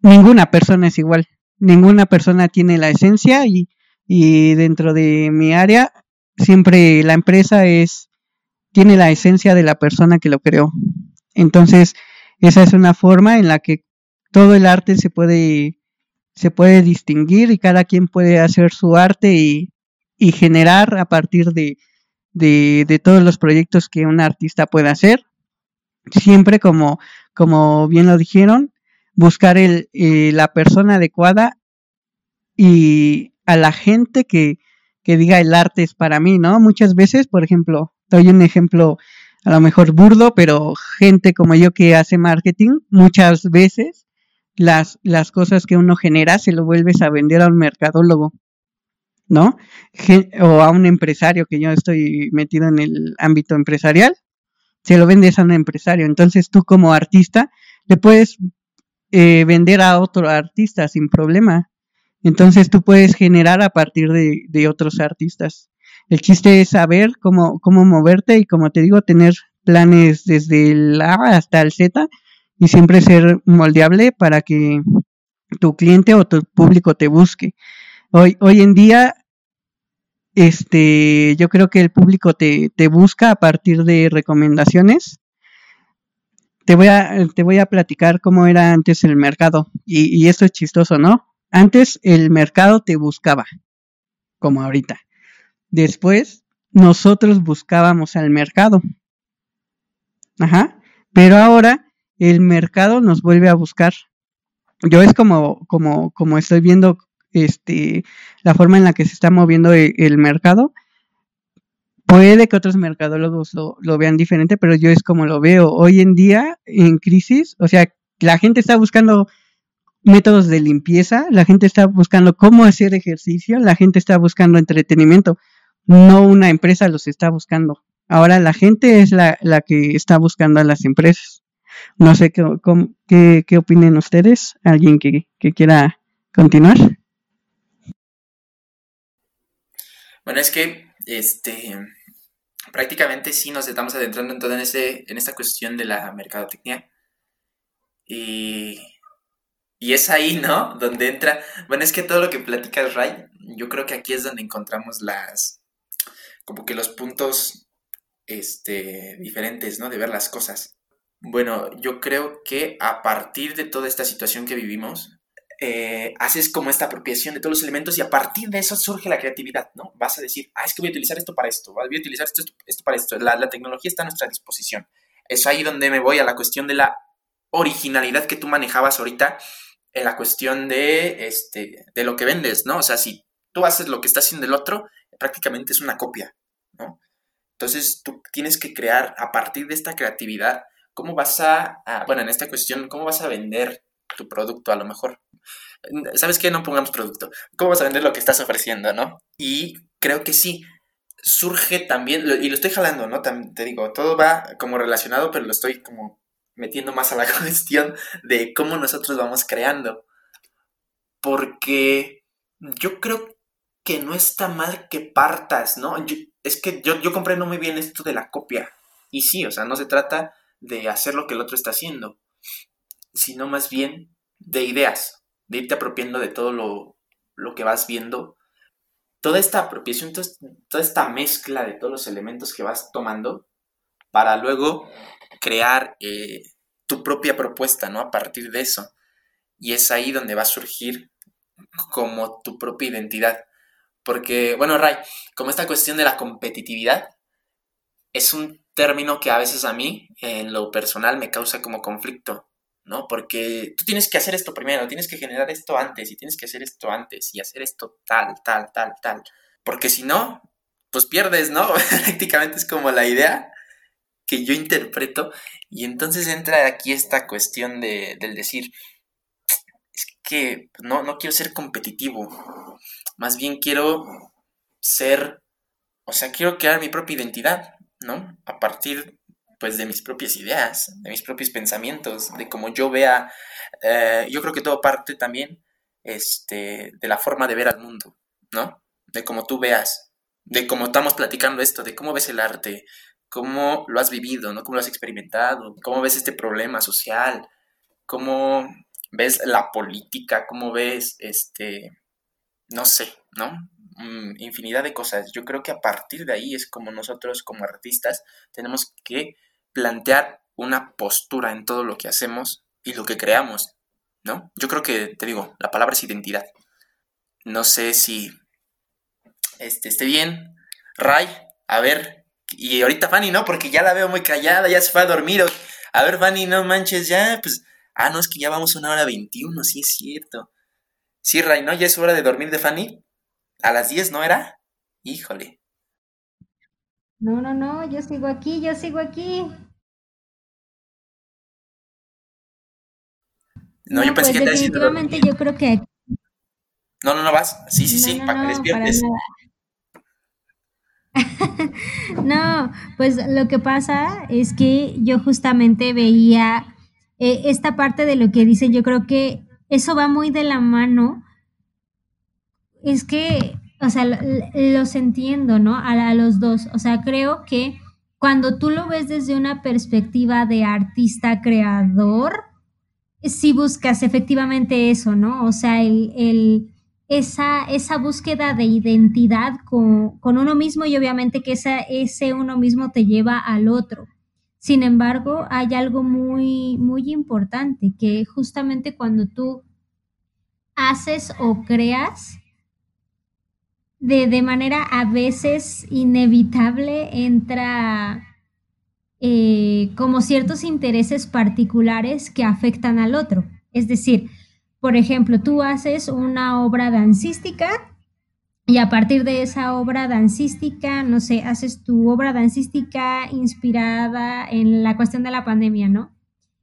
S3: ninguna persona es igual, ninguna persona tiene la esencia y, y dentro de mi área siempre la empresa es tiene la esencia de la persona que lo creó. Entonces, esa es una forma en la que todo el arte se puede, se puede distinguir y cada quien puede hacer su arte y, y generar a partir de, de, de, todos los proyectos que un artista puede hacer. Siempre como, como bien lo dijeron, buscar el, eh, la persona adecuada y a la gente que, que diga el arte es para mí, ¿no? Muchas veces, por ejemplo, doy un ejemplo a lo mejor burdo, pero gente como yo que hace marketing, muchas veces las, las cosas que uno genera se lo vuelves a vender a un mercadólogo, ¿no? O a un empresario, que yo estoy metido en el ámbito empresarial, se lo vendes a un empresario. Entonces tú como artista le puedes eh, vender a otro artista sin problema. Entonces tú puedes generar a partir de, de otros artistas. El chiste es saber cómo, cómo moverte y como te digo, tener planes desde el A hasta el Z y siempre ser moldeable para que tu cliente o tu público te busque. Hoy, hoy en día, este, yo creo que el público te, te busca a partir de recomendaciones. Te voy, a, te voy a platicar cómo era antes el mercado. Y, y esto es chistoso, ¿no? Antes el mercado te buscaba, como ahorita. Después, nosotros buscábamos al mercado. Ajá. Pero ahora el mercado nos vuelve a buscar. Yo es como, como, como estoy viendo este, la forma en la que se está moviendo el, el mercado. Puede que otros mercadólogos lo, vean diferente, pero yo es como lo veo. Hoy en día, en crisis, o sea, la gente está buscando métodos de limpieza, la gente está buscando cómo hacer ejercicio, la gente está buscando entretenimiento, no una empresa los está buscando. Ahora la gente es la, la que está buscando a las empresas. No sé qué, qué, qué opinen ustedes, alguien que, que quiera continuar.
S1: Bueno, es que este prácticamente sí nos estamos adentrando en en ese, en esta cuestión de la mercadotecnia. Y y es ahí, ¿no? Donde entra. Bueno, es que todo lo que platicas, Ray, yo creo que aquí es donde encontramos las. como que los puntos este, diferentes, ¿no? De ver las cosas. Bueno, yo creo que a partir de toda esta situación que vivimos, eh, haces como esta apropiación de todos los elementos y a partir de eso surge la creatividad, ¿no? Vas a decir, ah, es que voy a utilizar esto para esto, voy a utilizar esto, esto para esto. La, la tecnología está a nuestra disposición. Es ahí donde me voy a la cuestión de la originalidad que tú manejabas ahorita en la cuestión de, este, de lo que vendes, ¿no? O sea, si tú haces lo que está haciendo el otro, prácticamente es una copia, ¿no? Entonces tú tienes que crear a partir de esta creatividad, ¿cómo vas a, bueno, en esta cuestión, cómo vas a vender tu producto a lo mejor? ¿Sabes qué? No pongamos producto. ¿Cómo vas a vender lo que estás ofreciendo, no? Y creo que sí, surge también, y lo estoy jalando, ¿no? Te digo, todo va como relacionado, pero lo estoy como metiendo más a la cuestión de cómo nosotros vamos creando. Porque yo creo que no está mal que partas, ¿no? es que yo, yo comprendo muy bien esto de la copia. Y sí, o sea, no se trata de hacer lo que el otro está haciendo, sino más bien de ideas, de irte apropiando de todo lo, lo que vas viendo. Toda esta apropiación, toda esta mezcla de todos los elementos que vas tomando para luego crear eh, tu propia propuesta, ¿no? A partir de eso. Y es ahí donde va a surgir como tu propia identidad. Porque, bueno, Ray, como esta cuestión de la competitividad es un término que a veces a mí, en lo personal, me causa como conflicto, ¿no? Porque tú tienes que hacer esto primero, tienes que generar esto antes y tienes que hacer esto antes y hacer esto tal, tal, tal, tal. Porque si no, pues pierdes, ¿no? Prácticamente es como la idea que yo interpreto y entonces entra aquí esta cuestión de, del decir, es que no, no quiero ser competitivo, más bien quiero ser, o sea, quiero crear mi propia identidad, ¿no? A partir, pues, de mis propias ideas, de mis propios pensamientos, de cómo yo vea, eh, yo creo que todo parte también, este, de la forma de ver al mundo, ¿no? De cómo tú veas, de cómo estamos platicando esto, de cómo ves el arte, cómo lo has vivido, ¿no? Cómo lo has experimentado, cómo ves este problema social, cómo ves la política, cómo ves, este, no sé, ¿no? Mm, infinidad de cosas. Yo creo que a partir de ahí es como nosotros como artistas tenemos que plantear una postura en todo lo que hacemos y lo que creamos, ¿no? Yo creo que, te digo, la palabra es identidad. No sé si este, esté bien. Ray, a ver, y ahorita Fanny, ¿no? Porque ya la veo muy callada, ya se fue a dormir. A ver, Fanny, no manches, ya, pues, ah, no, es que ya vamos a una hora veintiuno, sí es cierto. Sí, Ray, ¿no? Ya es hora de dormir de Fanny. A las 10, ¿no era? Híjole.
S2: No, no, no, yo sigo aquí, yo sigo aquí.
S1: No, yo pensé
S2: pues
S1: que te
S2: definitivamente yo creo que
S1: No, no, no vas. Sí, sí, sí, para que despiertes.
S2: no, pues lo que pasa es que yo justamente veía eh, esta parte de lo que dicen, yo creo que eso va muy de la mano es que, o sea, los entiendo, ¿no? A, los dos. O sea, creo que cuando tú lo ves desde una perspectiva de artista creador, sí buscas efectivamente eso, ¿no? O sea, el, esa, esa búsqueda de identidad con, uno mismo y obviamente que esa, ese uno mismo te lleva al otro. Sin embargo, hay algo muy, muy importante, que justamente cuando tú haces o creas, de, manera a veces inevitable entra eh, como ciertos intereses particulares que afectan al otro. Es decir, por ejemplo, tú haces una obra dancística y a partir de esa obra dancística, no sé, haces tu obra dancística inspirada en la cuestión de la pandemia, ¿no?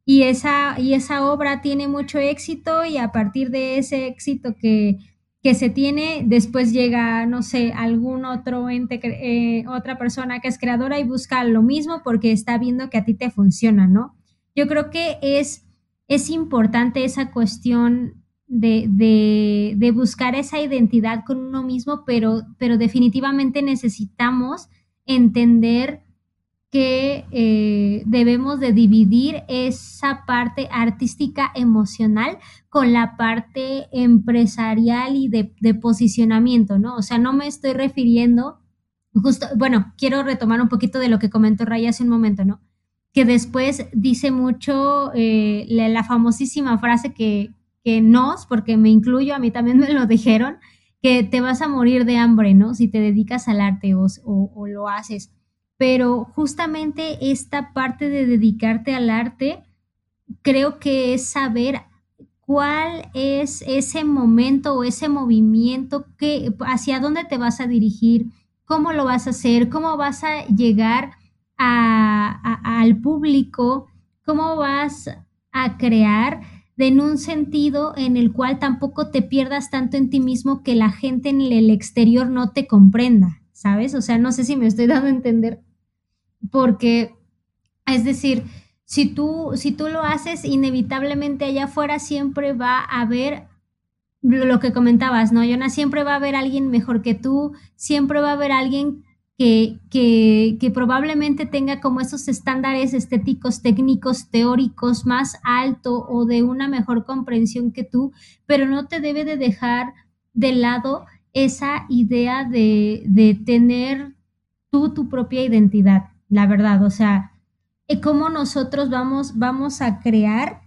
S2: Y esa, y esa obra tiene mucho éxito y a partir de ese éxito que que se tiene, después llega, no sé, algún otro ente, eh, otra persona que es creadora y busca lo mismo porque está viendo que a ti te funciona, ¿no? Yo creo que es, es importante esa cuestión de, de, de buscar esa identidad con uno mismo, pero, pero definitivamente necesitamos entender que eh, debemos de dividir esa parte artística emocional con la parte empresarial y de, posicionamiento, ¿no? O sea, no me estoy refiriendo, justo, bueno, quiero retomar un poquito de lo que comentó Ray hace un momento, ¿no? Que después dice mucho eh, la, famosísima frase que, que nos, porque me incluyo, a mí también me lo dijeron, que te vas a morir de hambre, ¿no? Si te dedicas al arte o, o lo haces pero justamente esta parte de dedicarte al arte, creo que es saber cuál es ese momento o ese movimiento, que, hacia dónde te vas a dirigir, cómo lo vas a hacer, cómo vas a llegar al público, cómo vas a crear en un sentido en el cual tampoco te pierdas tanto en ti mismo que la gente en el exterior no te comprenda, ¿sabes? O sea, no sé si me estoy dando a entender porque, es decir, si tú, si tú lo haces, inevitablemente allá afuera siempre va a haber lo que comentabas, ¿no, Yona? Siempre va a haber alguien mejor que tú, siempre va a haber alguien que, que, que, probablemente tenga como esos estándares estéticos, técnicos, teóricos más alto o de una mejor comprensión que tú, pero no te debe de dejar de lado esa idea de, de tener tú tu propia identidad, la verdad, o sea, cómo nosotros vamos, vamos a crear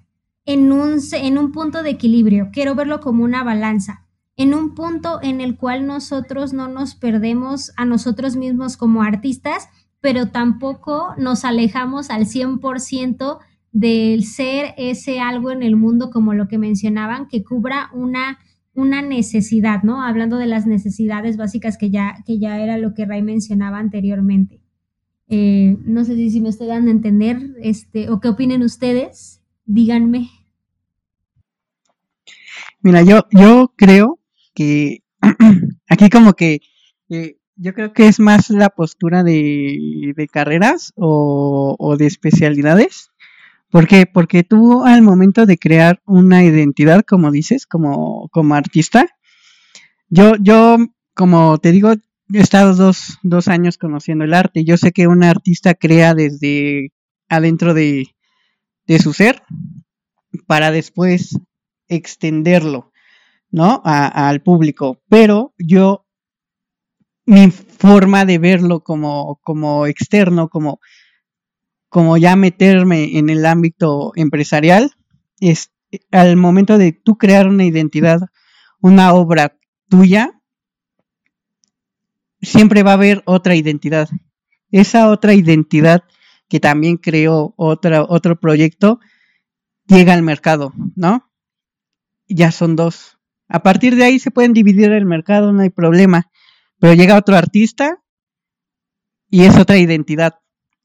S2: en un, en un punto de equilibrio. Quiero verlo como una balanza, en un punto en el cual nosotros no nos perdemos a nosotros mismos como artistas, pero tampoco nos alejamos al 100% del ser ese algo en el mundo como lo que mencionaban, que cubra una, una necesidad, ¿no? Hablando de las necesidades básicas que ya, que ya era lo que Ray mencionaba anteriormente. No sé si, me estoy dando a entender este, o qué opinen ustedes díganme.
S3: Mira, yo, yo creo que aquí como que eh, yo creo que es más la postura de, carreras o, o, de especialidades. ¿Por qué? Porque tú al momento de crear una identidad, como dices, como, como artista, yo, yo, como te digo, he estado dos, dos años conociendo el arte. Yo sé que un artista crea desde adentro de, de su ser para después extenderlo, ¿no? al público. Pero yo, mi forma de verlo como, como externo, como, como ya meterme en el ámbito empresarial, es al momento de tú crear una identidad, una obra tuya, siempre va a haber otra identidad. Esa otra identidad que también creó otra, otro proyecto, llega al mercado, ¿no? Ya son dos. A partir de ahí se pueden dividir el mercado, no hay problema. Pero llega otro artista y es otra identidad,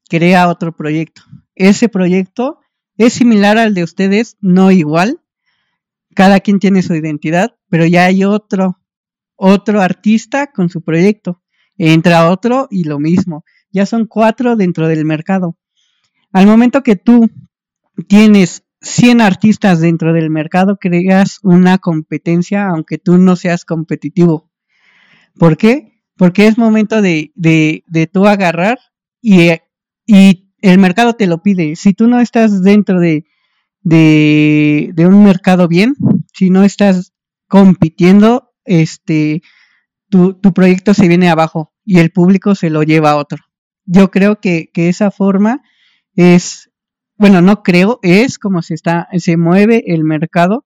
S3: crea otro proyecto. Ese proyecto es similar al de ustedes, no igual. Cada quien tiene su identidad, pero ya hay otro, otro artista con su proyecto. Entra otro y lo mismo ya son cuatro dentro del mercado. Al momento que tú tienes 100 artistas dentro del mercado, creas una competencia, aunque tú no seas competitivo. ¿Por qué? Porque es momento de, de, de tú agarrar y, y, el mercado te lo pide. Si tú no estás dentro de, de, de un mercado bien, si no estás compitiendo, este, tu, tu proyecto se viene abajo y el público se lo lleva a otro yo creo que, esa forma es, bueno, no creo, es como se está, se mueve el mercado.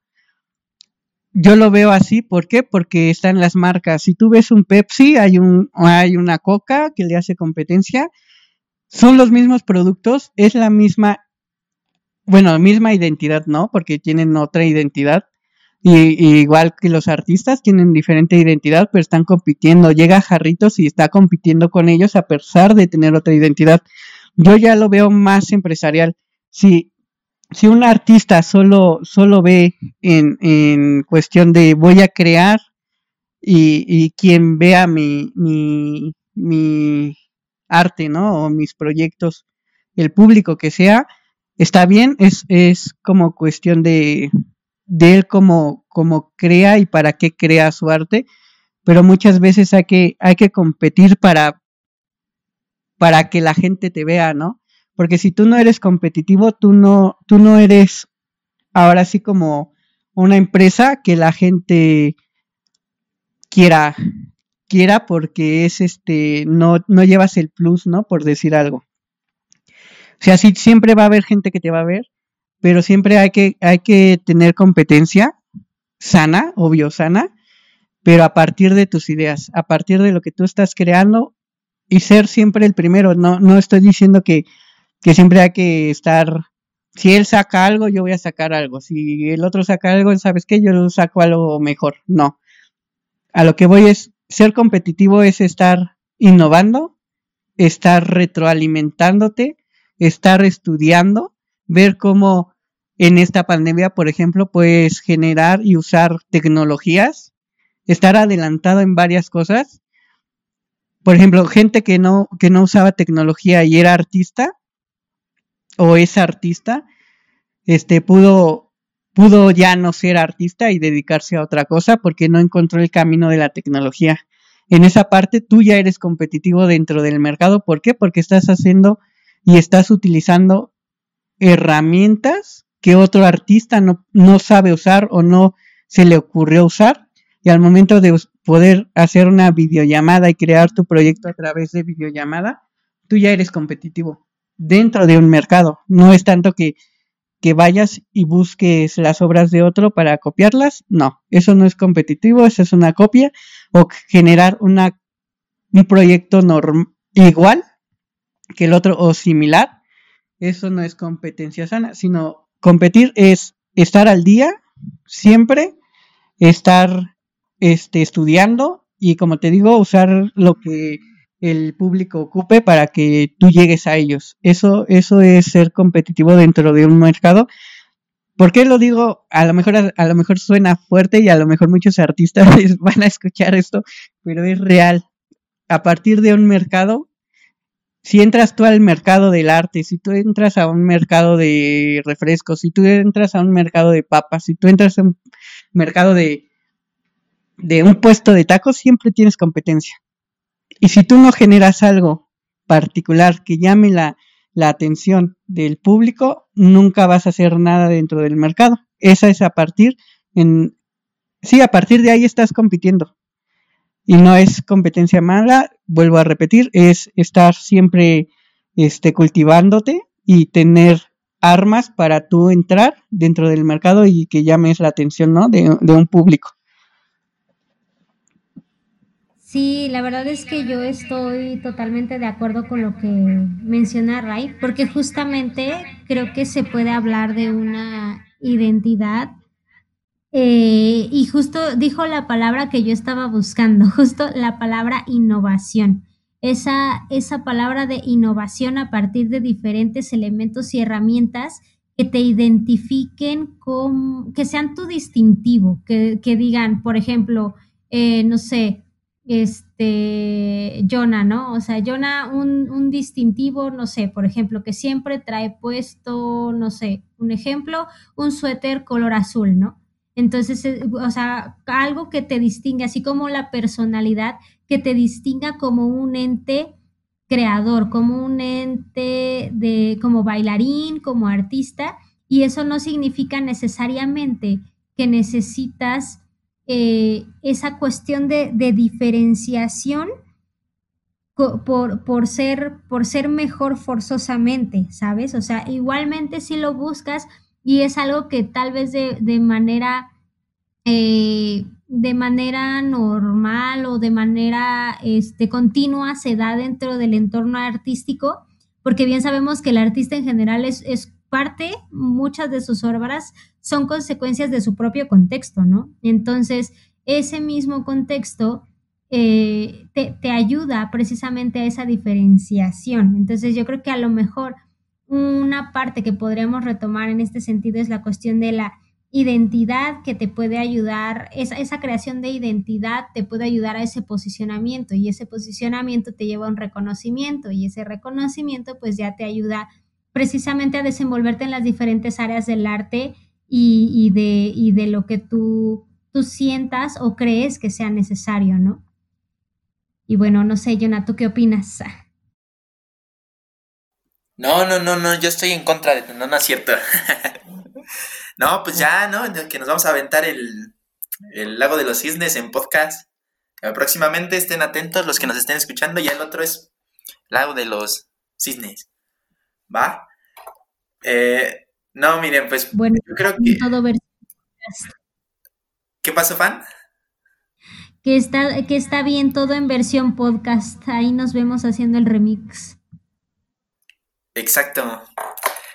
S3: Yo lo veo así, ¿por qué? Porque están las marcas. Si tú ves un Pepsi, hay un, hay una Coca que le hace competencia. Son los mismos productos, es la misma, bueno, misma identidad, ¿no? Porque tienen otra identidad. Y, igual que los artistas tienen diferente identidad, pero están compitiendo. Llega Jarritos y está compitiendo con ellos a pesar de tener otra identidad. Yo ya lo veo más empresarial. Si, si un artista solo, solo ve en, en cuestión de voy a crear y, y quien vea mi, mi, mi arte, ¿no? O mis proyectos, el público que sea, está bien, es, es como cuestión de, de él como, como crea y para qué crea su arte, pero muchas veces hay que, hay que competir para, para que la gente te vea, ¿no? Porque si tú no eres competitivo, tú no, tú no eres ahora sí como una empresa que la gente quiera, quiera porque es este, no, no llevas el plus, ¿no? Por decir algo. O sea, sí, siempre va a haber gente que te va a ver, pero siempre hay que, hay que tener competencia sana, obvio sana, pero a partir de tus ideas, a partir de lo que tú estás creando y ser siempre el primero. No, no estoy diciendo que, que siempre hay que estar, si él saca algo, yo voy a sacar algo. Si el otro saca algo, ¿sabes qué? Yo saco algo mejor. No. A lo que voy es, ser competitivo es estar innovando, estar retroalimentándote, estar estudiando, ver cómo en esta pandemia, por ejemplo, puedes generar y usar tecnologías, estar adelantado en varias cosas. Por ejemplo, gente que no, que no usaba tecnología y era artista o es artista, este pudo pudo ya no ser artista y dedicarse a otra cosa porque no encontró el camino de la tecnología. En esa parte tú ya eres competitivo dentro del mercado. ¿Por qué? Porque estás haciendo y estás utilizando herramientas que otro artista no, no sabe usar o no se le ocurrió usar. Y al momento de poder hacer una videollamada y crear tu proyecto a través de videollamada, tú ya eres competitivo dentro de un mercado. No es tanto que que vayas y busques las obras de otro para copiarlas. No, eso no es competitivo, eso es una copia o generar una, un proyecto norm, igual que el otro o similar. Eso no es competencia sana, sino competir es estar al día siempre, estar este, estudiando y como te digo, usar lo que el público ocupe para que tú llegues a ellos. Eso, eso es ser competitivo dentro de un mercado. ¿Por qué lo digo? A lo mejor a, lo mejor suena fuerte y a lo mejor muchos artistas van a escuchar esto, pero es real. A partir de un mercado, si entras tú al mercado del arte, si tú entras a un mercado de refrescos, si tú entras a un mercado de papas, si tú entras a un mercado de, de un puesto de tacos, siempre tienes competencia. Y si tú no generas algo particular que llame la, atención del público, nunca vas a hacer nada dentro del mercado. Esa es a partir en sí, a partir de ahí estás compitiendo. Y no es competencia mala, vuelvo a repetir, es estar siempre este, cultivándote y tener armas para tú entrar dentro del mercado y que llames la atención ¿no? de, de un público.
S2: Sí, la verdad es que yo estoy totalmente de acuerdo con lo que menciona Ray, porque justamente creo que se puede hablar de una identidad eh, y justo dijo la palabra que yo estaba buscando, justo la palabra innovación. Esa, esa palabra de innovación a partir de diferentes elementos y herramientas que te identifiquen con, que sean tu distintivo, que, que digan, por ejemplo, eh, no sé, este, Jonah, ¿no? O sea, Jonah, un, un, distintivo, no sé, por ejemplo, que siempre trae puesto, no sé, un ejemplo, un suéter color azul, ¿no? Entonces, eh, o sea, algo que te distingue, así como la personalidad, que te distinga como un ente creador, como un ente de, como bailarín, como artista, y eso no significa necesariamente que necesitas eh, esa cuestión de, diferenciación por, ser, por ser mejor forzosamente, ¿sabes? O sea, igualmente si lo buscas y es algo que tal vez de, manera... Eh, de manera normal o de manera este, continua se da dentro del entorno artístico, porque bien sabemos que el artista en general es, es parte, muchas de sus obras son consecuencias de su propio contexto, ¿no? Entonces, ese mismo contexto eh, te, ayuda precisamente a esa diferenciación. Entonces, yo creo que a lo mejor una parte que podríamos retomar en este sentido es la cuestión de la identidad que te puede ayudar, esa, esa, creación de identidad te puede ayudar a ese posicionamiento y ese posicionamiento te lleva a un reconocimiento y ese reconocimiento pues ya te ayuda precisamente a desenvolverte en las diferentes áreas del arte y, de, de lo que tú, tú sientas o crees que sea necesario, ¿no? Y bueno, no sé, Jonah, ¿tú qué opinas?
S1: No, no, no, no, yo estoy en contra de... No, no es cierto. no, pues ya, ¿no? Que nos vamos a aventar el, el lago de los cisnes en podcast. Próximamente estén atentos los que nos estén escuchando. Ya el otro es lago de los cisnes. ¿va? Eh, no, miren, pues
S2: bueno, yo creo que... Todo
S1: ¿Qué pasó, fan?
S2: Que está, que está bien todo en versión podcast. Ahí nos vemos haciendo el remix.
S1: Exacto.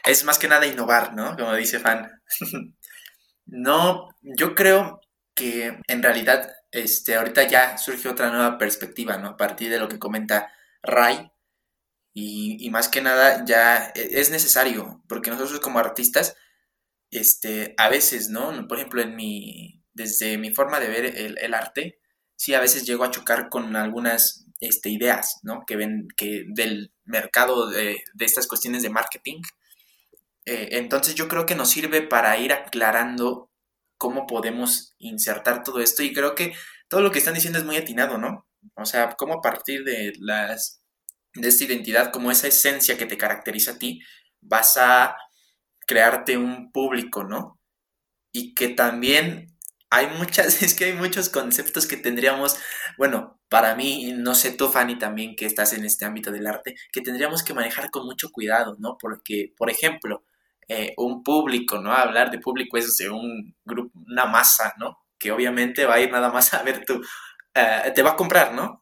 S1: Es más que nada innovar, ¿no? Como dice fan. no, yo creo que en realidad este, ahorita ya surge otra nueva perspectiva, ¿no? A partir de lo que comenta Ray y, más que nada ya e, es necesario, porque nosotros como artistas, este, a veces, ¿no? Por ejemplo, en mi, desde mi forma de ver el, arte, sí a veces llego a chocar con algunas este, ideas, ¿no? Que ven que del mercado de, estas cuestiones de marketing, Eh, entonces yo creo que nos sirve para ir aclarando cómo podemos insertar todo esto y creo que todo lo que están diciendo es muy atinado, ¿no? O sea, cómo a partir de las de esta identidad, como esa esencia que te caracteriza a ti, vas a crearte un público, ¿no? Y que también hay muchas, es que hay muchos conceptos que tendríamos, bueno, para mí, no sé tú, Fanny, también que estás en este ámbito del arte, que tendríamos que manejar con mucho cuidado, ¿no? Porque, por ejemplo, eh, un público, ¿no? Hablar de público es de un grupo, una masa, ¿no? Que obviamente va a ir nada más a ver tu, eh, te va a comprar, ¿no?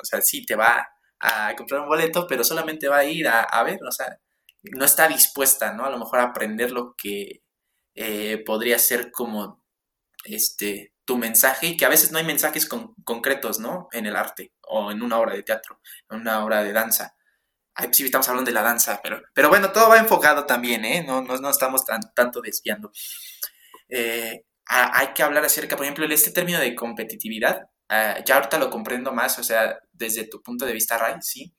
S1: O sea, sí, te va a comprar un boleto, pero solamente va a ir a, ver, o sea, no está dispuesta, ¿no? A lo mejor a aprender lo que eh, podría ser como este tu mensaje y que a veces no hay mensajes concretos, ¿no? En el arte o en una obra de teatro, en una obra de danza. Ay, sí, estamos hablando de la danza, pero, pero bueno, todo va enfocado también, ¿eh? No, no, estamos tan, tanto desviando. Eh, hay que hablar acerca, por ejemplo, de este término de competitividad. Ah, ya ahorita lo comprendo más, o sea, desde tu punto de vista, Ray, sí.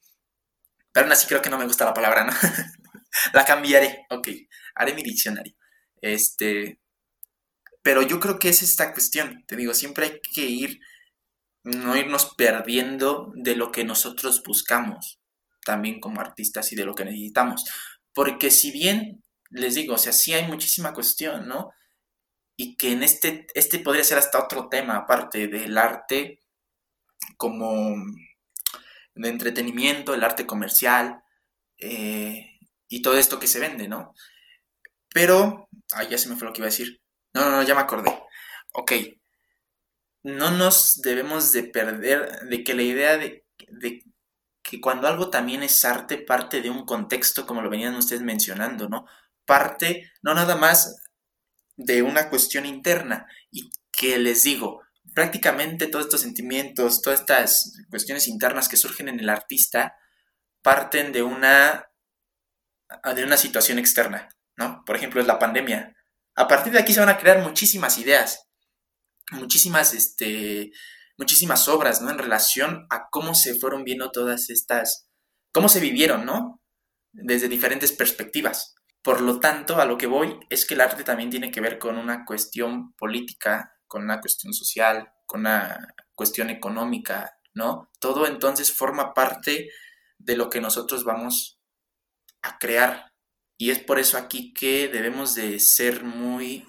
S1: Pero aún así creo que no me gusta la palabra, ¿no? la cambiaré, ok. Haré mi diccionario. Este. Pero yo creo que es esta cuestión. Te digo, siempre hay que ir, no irnos perdiendo de lo que nosotros buscamos también como artistas y de lo que necesitamos. Porque si bien, les digo, o sea, sí hay muchísima cuestión, ¿no? Y que en este, este podría ser hasta otro tema, aparte del arte como de entretenimiento, el arte comercial eh, y todo esto que se vende, ¿no? Pero, ay, ya se me fue lo que iba a decir. No, no, ya me acordé. Ok. No nos debemos de perder de que la idea de, de que cuando algo también es arte, parte de un contexto, como lo venían ustedes mencionando, ¿no? Parte no nada más de una cuestión interna y que les digo, prácticamente todos estos sentimientos, todas estas cuestiones internas que surgen en el artista parten de una de una situación externa, ¿no? Por ejemplo, es la pandemia. A partir de aquí se van a crear muchísimas ideas, muchísimas este muchísimas obras, ¿no? En relación a cómo se fueron viendo todas estas, cómo se vivieron, ¿no? Desde diferentes perspectivas. Por lo tanto, a lo que voy es que el arte también tiene que ver con una cuestión política, con una cuestión social, con una cuestión económica, ¿no? Todo entonces forma parte de lo que nosotros vamos a crear. Y es por eso aquí que debemos de ser muy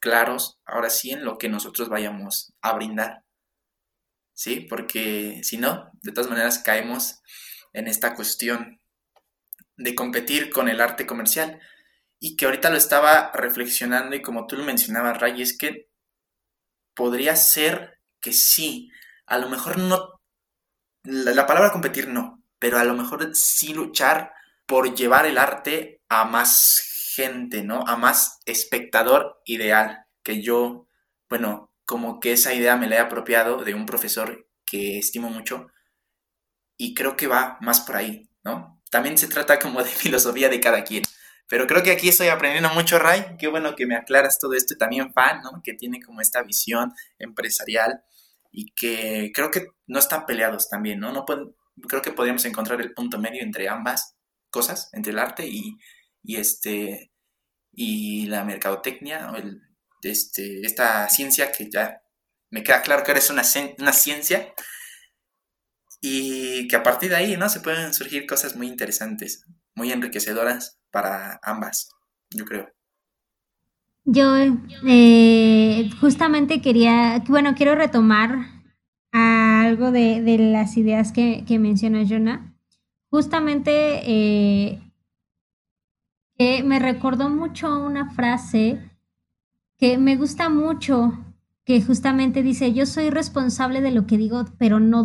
S1: claros, ahora sí, en lo que nosotros vayamos a brindar. ¿sí? Porque si no, de todas maneras caemos en esta cuestión de competir con el arte comercial. Y que ahorita lo estaba reflexionando y como tú lo mencionabas, Ray, es que podría ser que sí, a lo mejor no, la, la palabra competir no, pero a lo mejor sí luchar por llevar el arte a más gente, ¿no? A más espectador ideal, que yo, bueno, como que esa idea me la he apropiado de un profesor que estimo mucho y creo que va más por ahí, ¿no? También se trata como de filosofía de cada quien. Pero creo que aquí estoy aprendiendo mucho, Ray. Qué bueno que me aclaras todo esto. Y también Fan, ¿no? Que tiene como esta visión empresarial y que creo que no están peleados también, ¿no? no creo que podríamos encontrar el punto medio entre ambas cosas, entre el arte y, y este, y la mercadotecnia el, este, esta ciencia que ya me queda claro que ahora es una, una ciencia y que a partir de ahí, ¿no? Se pueden surgir cosas muy interesantes, muy enriquecedoras para ambas, yo creo.
S2: Yo eh, justamente quería, bueno, quiero retomar algo de, las ideas que, que mencionó Jonah. Justamente eh, que me recordó mucho una frase que me gusta mucho, que justamente dice, yo soy responsable de lo que digo, pero no,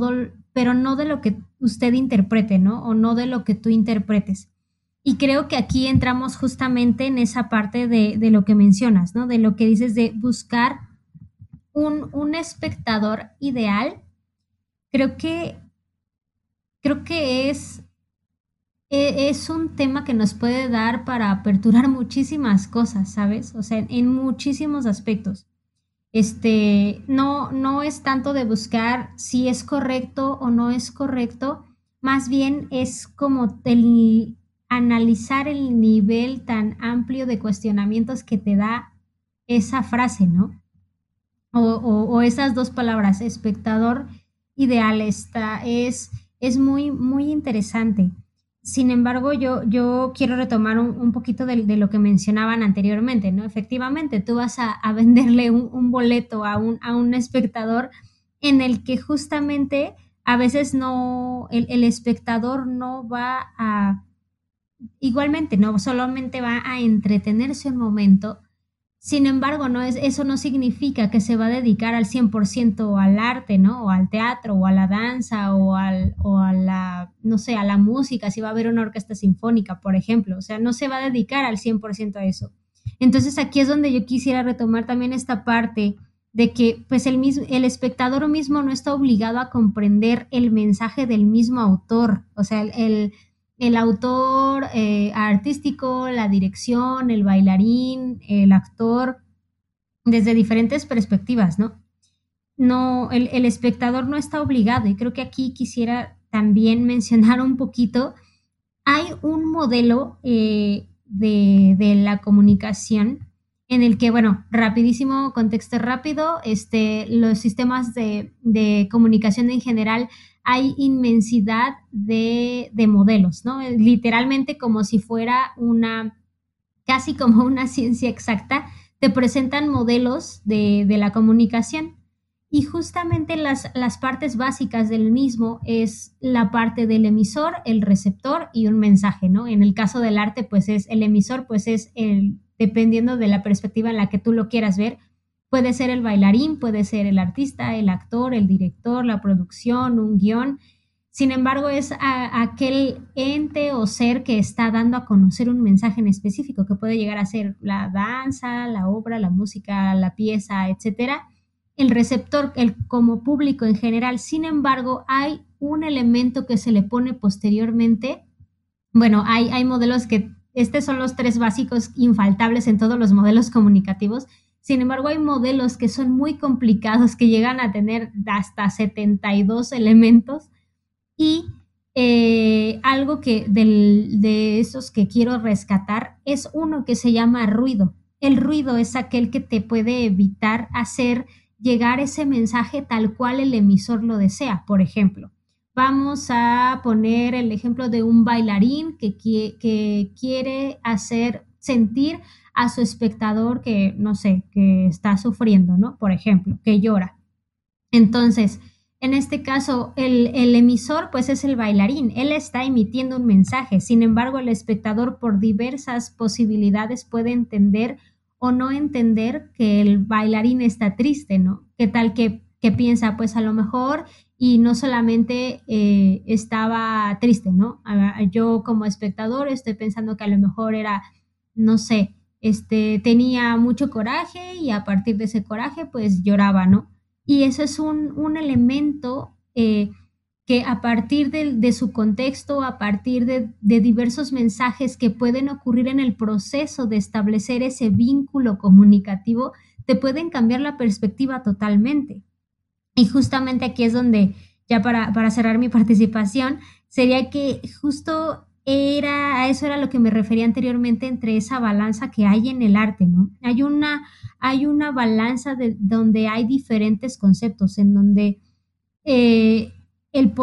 S2: pero no de lo que usted interprete, ¿no? O no de lo que tú interpretes. Y creo que aquí entramos justamente en esa parte de, de lo que mencionas, ¿no? De lo que dices de buscar un, un espectador ideal. Creo que, creo que es es un tema que nos puede dar para aperturar muchísimas cosas, ¿sabes? O sea, en muchísimos aspectos. Este, no, no es tanto de buscar si es correcto o no es correcto, más bien es como el analizar el nivel tan amplio de cuestionamientos que te da esa frase, ¿no? O, esas dos palabras, espectador ideal, está, es, es muy, muy interesante. Sin embargo, yo, yo quiero retomar un, poquito de, lo que mencionaban anteriormente, ¿no? Efectivamente, tú vas a, venderle un, boleto a un, a un espectador en el que justamente a veces no, el, espectador no va a, igualmente, no solamente va a entretenerse un momento, sin embargo, no es, eso no significa que se va a dedicar al 100% al arte, ¿no? O al teatro, o a la danza, o, al, o a la, no sé, a la música, si va a haber una orquesta sinfónica, por ejemplo. O sea, no se va a dedicar al 100% a eso. Entonces, aquí es donde yo quisiera retomar también esta parte de que pues el, mismo, el espectador mismo no está obligado a comprender el mensaje del mismo autor, o sea, el, el autor eh, artístico, la dirección, el bailarín, el actor, desde diferentes perspectivas, ¿no? No, el, el espectador no está obligado y creo que aquí quisiera también mencionar un poquito, hay un modelo eh, de, de la comunicación en el que, bueno, rapidísimo, contexto rápido, este, los sistemas de, comunicación en general hay inmensidad de, modelos, ¿no? Literalmente como si fuera una, casi como una ciencia exacta, te presentan modelos de, la comunicación. Y justamente las, las partes básicas del mismo es la parte del emisor, el receptor y un mensaje, ¿no? En el caso del arte, pues es el emisor, pues es el, dependiendo de la perspectiva en la que tú lo quieras ver. Puede ser el bailarín, puede ser el artista, el actor, el director, la producción, un guion. Sin embargo, es aquel ente o ser que está dando a conocer un mensaje en específico, que puede llegar a ser la danza, la obra, la música, la pieza, etcétera. El receptor, el como público en general. Sin embargo, hay un elemento que se le pone posteriormente. Bueno, hay, hay modelos que estos son los tres básicos infaltables en todos los modelos comunicativos. Sin embargo, hay modelos que son muy complicados, que llegan a tener hasta 72 elementos. Y eh, algo que de esos que quiero rescatar es uno que se llama ruido. El ruido es aquel que te puede evitar hacer llegar ese mensaje tal cual el emisor lo desea. Por ejemplo, Vamos a poner el ejemplo de un bailarín que, que quiere hacer sentir a su espectador que, no sé, que está sufriendo, ¿no? Por ejemplo, que llora. Entonces, en este caso, el, el, emisor pues es el bailarín, él está emitiendo un mensaje, sin embargo, el espectador por diversas posibilidades puede entender o no entender que el bailarín está triste, ¿no? ¿Qué tal que, piensa? Pues a lo mejor y no solamente eh, estaba triste, ¿no? Yo como espectador estoy pensando que a lo mejor era, no sé, este, tenía mucho coraje y a partir de ese coraje pues lloraba, ¿no? Y eso es un, elemento eh, que a partir de, su contexto, a partir de, de diversos mensajes que pueden ocurrir en el proceso de establecer ese vínculo comunicativo, te pueden cambiar la perspectiva totalmente. Y justamente aquí es donde, ya para, cerrar mi participación, sería que justo era, a eso era lo que me refería anteriormente entre esa balanza que hay en el arte, ¿no? Hay una, hay una balanza de, donde hay diferentes conceptos, en donde, eh, el,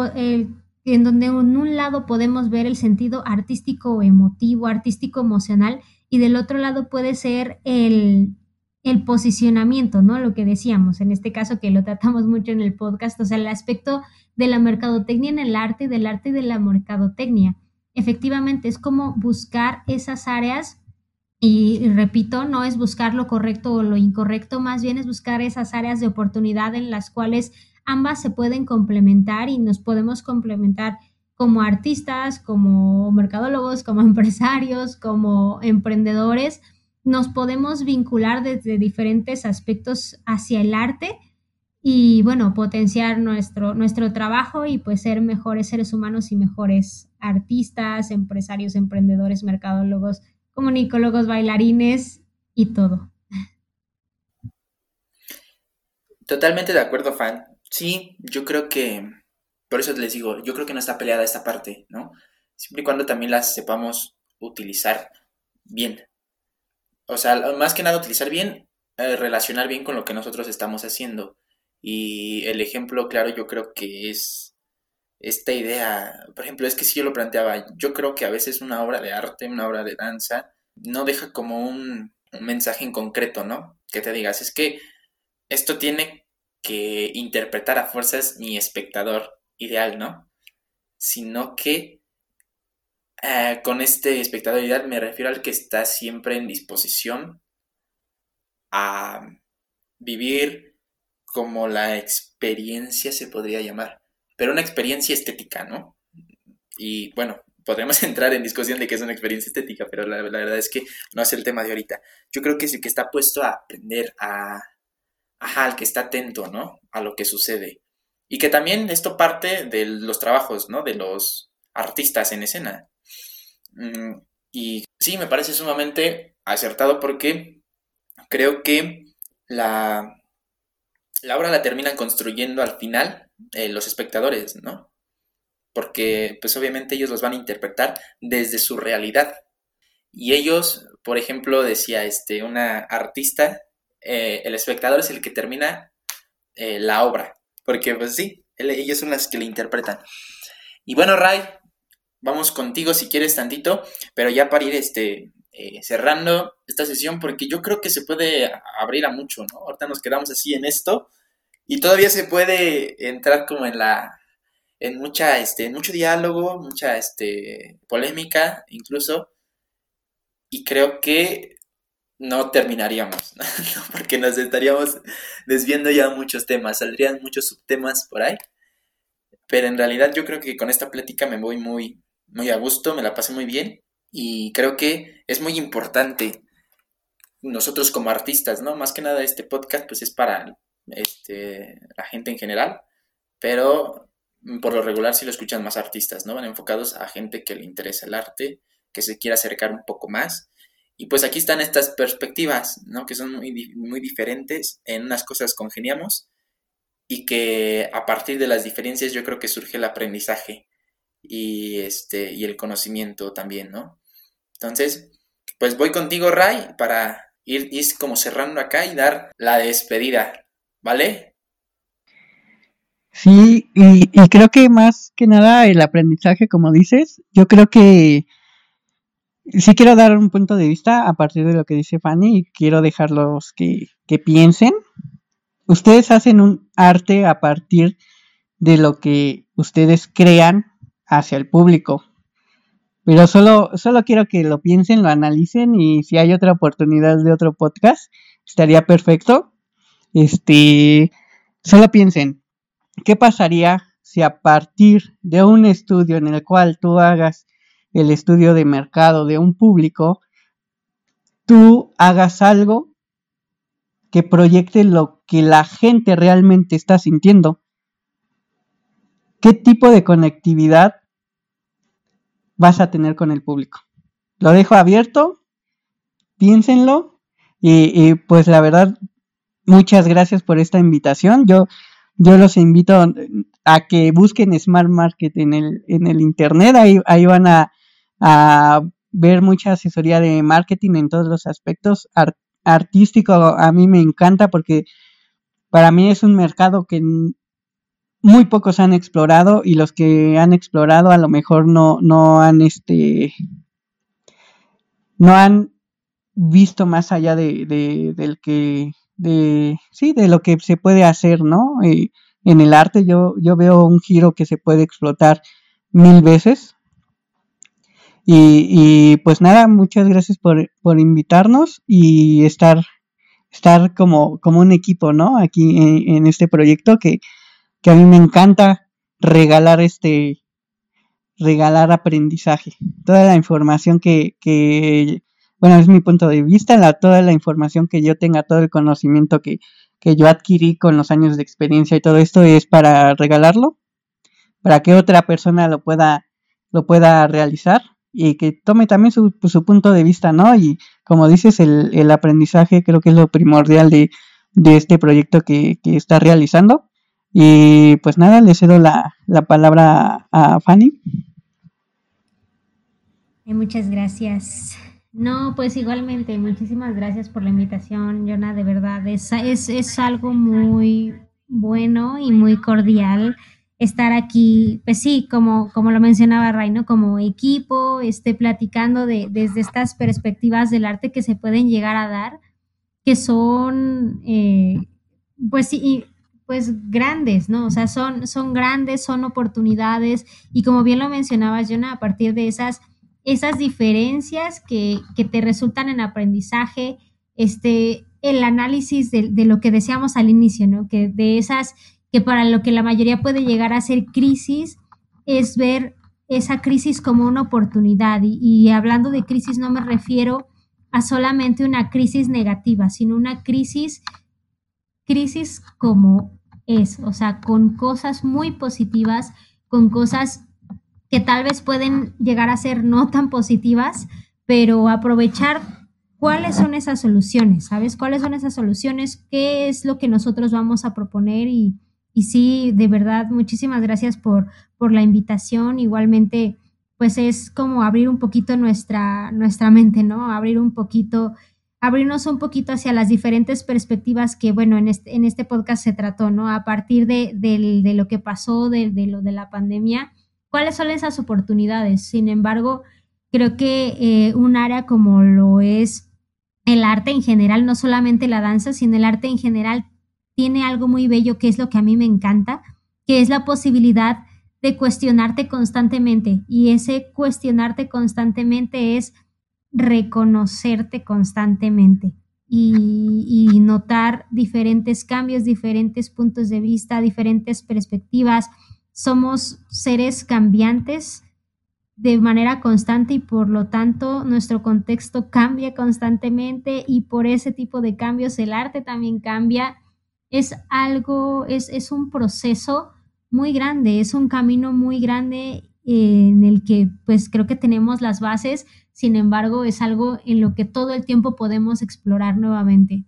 S2: en donde en un lado podemos ver el sentido artístico emotivo, artístico emocional, y del otro lado puede ser el, el posicionamiento, ¿no? Lo que decíamos, en este caso que lo tratamos mucho en el podcast, o sea, el aspecto de la mercadotecnia en el arte, del arte y de la mercadotecnia. Efectivamente, es como buscar esas áreas y, repito, no es buscar lo correcto o lo incorrecto, más bien es buscar esas áreas de oportunidad en las cuales ambas se pueden complementar y nos podemos complementar como artistas, como mercadólogos, como empresarios, como emprendedores. Nos podemos vincular desde diferentes aspectos hacia el arte y bueno, potenciar nuestro, nuestro trabajo y pues ser mejores seres humanos y mejores artistas, empresarios, emprendedores, mercadólogos, comunicólogos, bailarines y todo.
S1: Totalmente de acuerdo, Fan. Sí, yo creo que, por eso les digo, yo creo que no está peleada esta parte, ¿no? Siempre y cuando también las sepamos utilizar bien. O sea, más que nada utilizar bien, eh, relacionar bien con lo que nosotros estamos haciendo. Y el ejemplo claro yo creo que es esta idea, por ejemplo, es que si yo lo planteaba, yo creo que a veces una obra de arte, una obra de danza, no deja como un, mensaje en concreto, ¿no? Que te digas, es que esto tiene que interpretar a fuerzas mi espectador ideal, ¿no? Sino que eh, con este espectador ideal me refiero al que está siempre en disposición a vivir como la experiencia se podría llamar, pero una experiencia estética, ¿no? Y bueno, podríamos entrar en discusión de qué es una experiencia estética, pero la, la, verdad es que no es el tema de ahorita. Yo creo que es el que está puesto a aprender a... Ajá, al que está atento, ¿no? A lo que sucede. Y que también esto parte de los trabajos, ¿no? De los artistas en escena. Mm, y sí, me parece sumamente acertado porque creo que la, la obra la terminan construyendo al final eh, los espectadores, ¿no? Porque pues obviamente ellos los van a interpretar desde su realidad. Y ellos, por ejemplo, decía este, una artista, eh, el espectador es el que termina eh, la obra, porque pues sí, ellos son las que le interpretan. Y bueno, Ray, vamos contigo si quieres tantito, pero ya para ir este, eh, cerrando esta sesión, porque yo creo que se puede abrir a mucho, ¿no? Ahorita nos quedamos así en esto y todavía se puede entrar como en la en mucha este mucho diálogo mucha este polémica incluso y creo que no terminaríamos porque nos estaríamos desviando ya muchos temas saldrían muchos subtemas por ahí pero en realidad yo creo que con esta plática me voy muy muy a gusto, me la pasé muy bien y creo que es muy importante nosotros como artistas, ¿no? Más que nada este podcast pues es para este, la gente en general, pero por lo regular sí lo escuchan más artistas, ¿no? Van enfocados a gente que le interesa el arte, que se quiera acercar un poco más. Y pues aquí están estas perspectivas, ¿no? Que son muy, muy diferentes, en unas cosas congeniamos y que a partir de las diferencias yo creo que surge el aprendizaje y, este, y el conocimiento también, ¿no? Entonces, pues voy contigo, Ray, para ir, como cerrando acá y dar la despedida, ¿vale?
S3: Sí, y, y, creo que más que nada el aprendizaje, como dices, yo creo que sí quiero dar un punto de vista a partir de lo que dice Fanny y quiero dejarlos que, que piensen. Ustedes hacen un arte a partir de lo que ustedes crean hacia el público. Pero solo, solo quiero que lo piensen, lo analicen y si hay otra oportunidad de otro podcast, estaría perfecto. Este, solo piensen, ¿qué pasaría si a partir de un estudio en el cual tú hagas el estudio de mercado de un público, tú hagas algo que proyecte lo que la gente realmente está sintiendo? ¿Qué tipo de conectividad vas a tener con el público. Lo dejo abierto, piénsenlo y, pues la verdad, muchas gracias por esta invitación. Yo, yo los invito a que busquen Smart Market en el, en el Internet, ahí, ahí van a, ver mucha asesoría de marketing en todos los aspectos. artístico a mí me encanta porque para mí es un mercado que muy pocos han explorado y los que han explorado a lo mejor no, no han este no han visto más allá de, de del que de sí de lo que se puede hacer no eh, en el arte yo yo veo un giro que se puede explotar mil veces. Y, y pues nada muchas gracias por, por invitarnos y estar estar como como un equipo no aquí en, en este proyecto que que a mí me encanta regalar este regalar aprendizaje. Toda la información que, que bueno, es mi punto de vista, la, toda la información que yo tenga, todo el conocimiento que, que yo adquirí con los años de experiencia y todo esto es para regalarlo, para que otra persona lo pueda, lo pueda realizar y que tome también su, su punto de vista, ¿no? Y como dices, el, el aprendizaje creo que es lo primordial de, de este proyecto que, que está realizando. Y pues nada, le cedo la, la palabra a Fanny.
S2: Muchas gracias. No, pues igualmente, muchísimas gracias por la invitación, Jonah, de verdad, es, es, es algo muy bueno y muy cordial estar aquí, pues sí, como, como lo mencionaba Ray, ¿no? Como equipo, esté platicando de, desde estas perspectivas del arte que se pueden llegar a dar, que son, eh, pues sí, pues grandes, ¿no? O sea, son, son grandes, son oportunidades y como bien lo mencionaba Jonah, a partir de esas esas diferencias que, te resultan en aprendizaje, este, el análisis de, lo que deseamos al inicio, ¿no? Que de esas, que para lo que la mayoría puede llegar a ser crisis, es ver esa crisis como una oportunidad. Y, y hablando de crisis no me refiero a solamente una crisis negativa, sino una crisis, crisis como es, o sea, con cosas muy positivas, con cosas que tal vez pueden llegar a ser no tan positivas, pero aprovechar cuáles son esas soluciones, ¿sabes? ¿Cuáles son esas soluciones? ¿Qué es lo que nosotros vamos a proponer? Y, y sí, de verdad, muchísimas gracias por, por la invitación. Igualmente, pues es como abrir un poquito nuestra, nuestra mente, ¿no? Abrir un poquito, abrirnos un poquito hacia las diferentes perspectivas que, bueno, en este, en este podcast se trató, ¿no? A partir de, de lo que pasó, de, de lo de la pandemia, cuáles son esas oportunidades. Sin embargo, creo que eh, un área como lo es el arte en general, no solamente la danza, sino el arte en general, tiene algo muy bello que es lo que a mí me encanta, que es la posibilidad de cuestionarte constantemente. Y ese cuestionarte constantemente es reconocerte constantemente y, notar diferentes cambios, diferentes puntos de vista, diferentes perspectivas, somos seres cambiantes de manera constante y por lo tanto nuestro contexto cambia constantemente y por ese tipo de cambios el arte también cambia. Es algo, es, es un proceso muy grande, es un camino muy grande en el que pues creo que tenemos las bases, sin embargo es algo en lo que todo el tiempo podemos explorar nuevamente.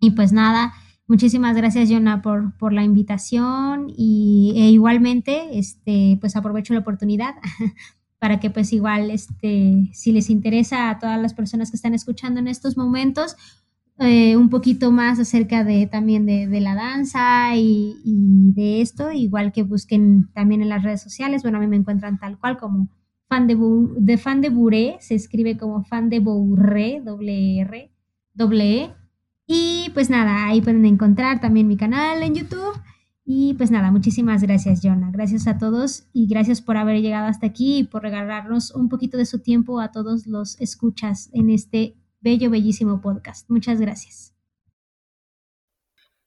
S2: Y pues nada, Muchísimas gracias, Jonah, por, por la invitación y e igualmente, este, pues aprovecho la oportunidad para que pues igual, este, si les interesa a todas las personas que están escuchando en estos momentos, eh, un poquito más acerca de también de, la danza y, de esto, igual que busquen también en las redes sociales, bueno, a mí me encuentran tal cual como de, fan de Bouré, se escribe como fan de Bourré, doble R, doble E, y pues nada, ahí pueden encontrar también mi canal en YouTube. Y pues nada, muchísimas gracias, Jonah. Gracias a todos y gracias por haber llegado hasta aquí y por regalarnos un poquito de su tiempo a todos los escuchas en este bello, bellísimo podcast. Muchas gracias.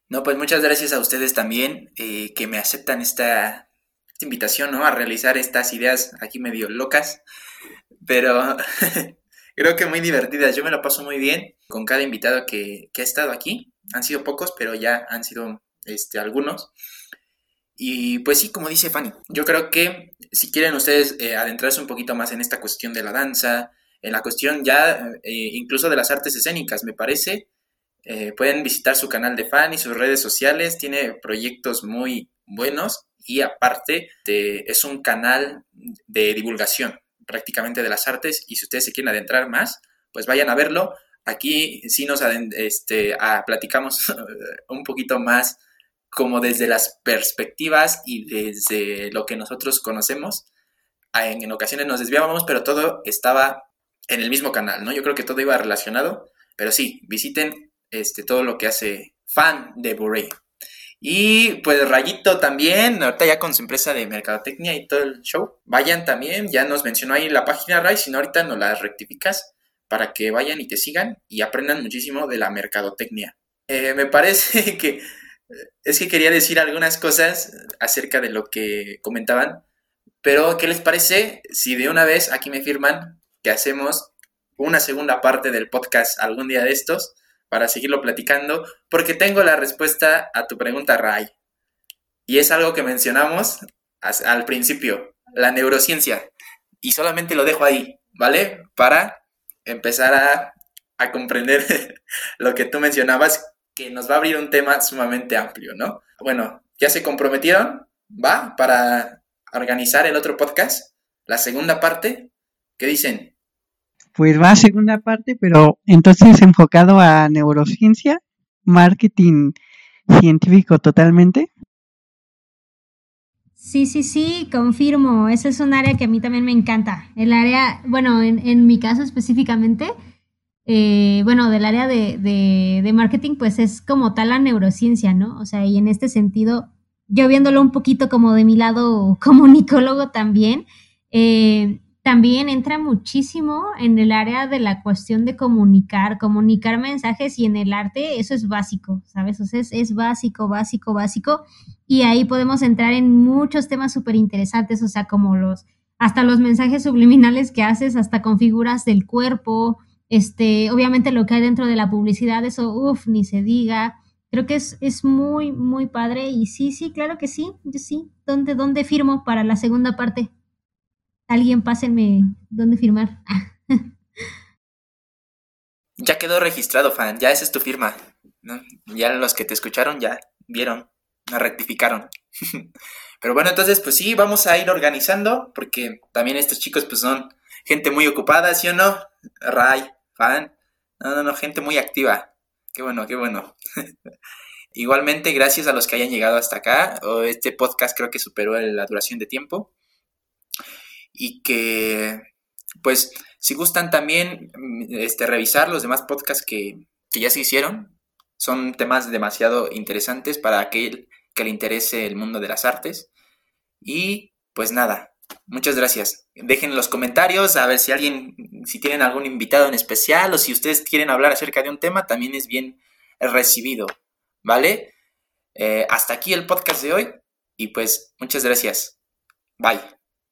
S1: No, pues muchas gracias a ustedes también eh, que me aceptan esta, esta invitación, ¿no? A realizar estas ideas aquí medio locas. Pero creo que muy divertidas. Yo me lo paso muy bien con cada invitado que, ha estado aquí. Han sido pocos, pero ya han sido este, algunos. Y pues sí, como dice Fanny, yo creo que si quieren ustedes eh, adentrarse un poquito más en esta cuestión de la danza, en la cuestión ya eh, incluso de las artes escénicas, me parece, eh, pueden visitar su canal de Fanny, sus redes sociales, tiene proyectos muy buenos y aparte es un canal de divulgación prácticamente de las artes y si ustedes se quieren adentrar más, pues vayan a verlo. Aquí sí nos este, platicamos un poquito más como desde las perspectivas y desde lo que nosotros conocemos. En, en, ocasiones nos desviábamos, pero todo estaba en el mismo canal, ¿no? Yo creo que todo iba relacionado, pero sí, visiten este, todo lo que hace fan de Boré. Y pues Rayito también, ahorita ya con su empresa de mercadotecnia y todo el show. Vayan también, ya nos mencionó ahí la página Ray, si no ahorita nos la rectificas para que vayan y te sigan y aprendan muchísimo de la mercadotecnia. Eh, me parece que es que quería decir algunas cosas acerca de lo que comentaban, pero ¿qué les parece si de una vez aquí me firman que hacemos una segunda parte del podcast algún día de estos? Para seguirlo platicando, porque tengo la respuesta a tu pregunta, Ray. Y es algo que mencionamos al principio, la neurociencia. Y solamente lo dejo ahí, ¿vale? Para empezar a, a comprender lo que tú mencionabas, que nos va a abrir un tema sumamente amplio, ¿no? Bueno, ya se comprometieron, ¿va? Para organizar el otro podcast, la segunda parte, ¿qué dicen?
S3: Pues va a segunda parte, pero entonces enfocado a neurociencia, marketing científico totalmente.
S2: Sí, sí, sí, confirmo. Ese es un área que a mí también me encanta. El área, bueno, en, mi caso específicamente, eh, bueno, del área de, de, marketing, pues es como tal la neurociencia, ¿no? O sea, y en este sentido, yo viéndolo un poquito como de mi lado comunicólogo también, eh, también entra muchísimo en el área de la cuestión de comunicar, comunicar mensajes y en el arte eso es básico, ¿sabes? O sea, es, básico, básico, básico y ahí podemos entrar en muchos temas súper interesantes, o sea, como los, hasta los mensajes subliminales que haces, hasta con figuras del cuerpo, este, obviamente lo que hay dentro de la publicidad, eso, uff, ni se diga. Creo que es, es muy, muy padre y sí, sí, claro que sí, yo sí. ¿Dónde, dónde firmo para la segunda parte? Alguien pásenme dónde firmar.
S1: ya quedó registrado, fan, ya esa es tu firma. Ya los que te escucharon ya vieron, me rectificaron. Pero bueno, entonces pues sí, vamos a ir organizando, porque también estos chicos pues son gente muy ocupada, ¿sí o no? Ray, fan. No, no, no, gente muy activa. Qué bueno, qué bueno. Igualmente, gracias a los que hayan llegado hasta acá. Este podcast creo que superó la duración de tiempo y que pues si gustan también mm, este, revisar los demás podcasts que, ya se hicieron, son temas demasiado interesantes para aquel que le interese el mundo de las artes. Y pues nada, muchas gracias. Dejen los comentarios a ver si alguien, si tienen algún invitado en especial o si ustedes quieren hablar acerca de un tema, también es bien recibido, ¿vale? Eh, hasta aquí el podcast de hoy y pues muchas gracias. Bye.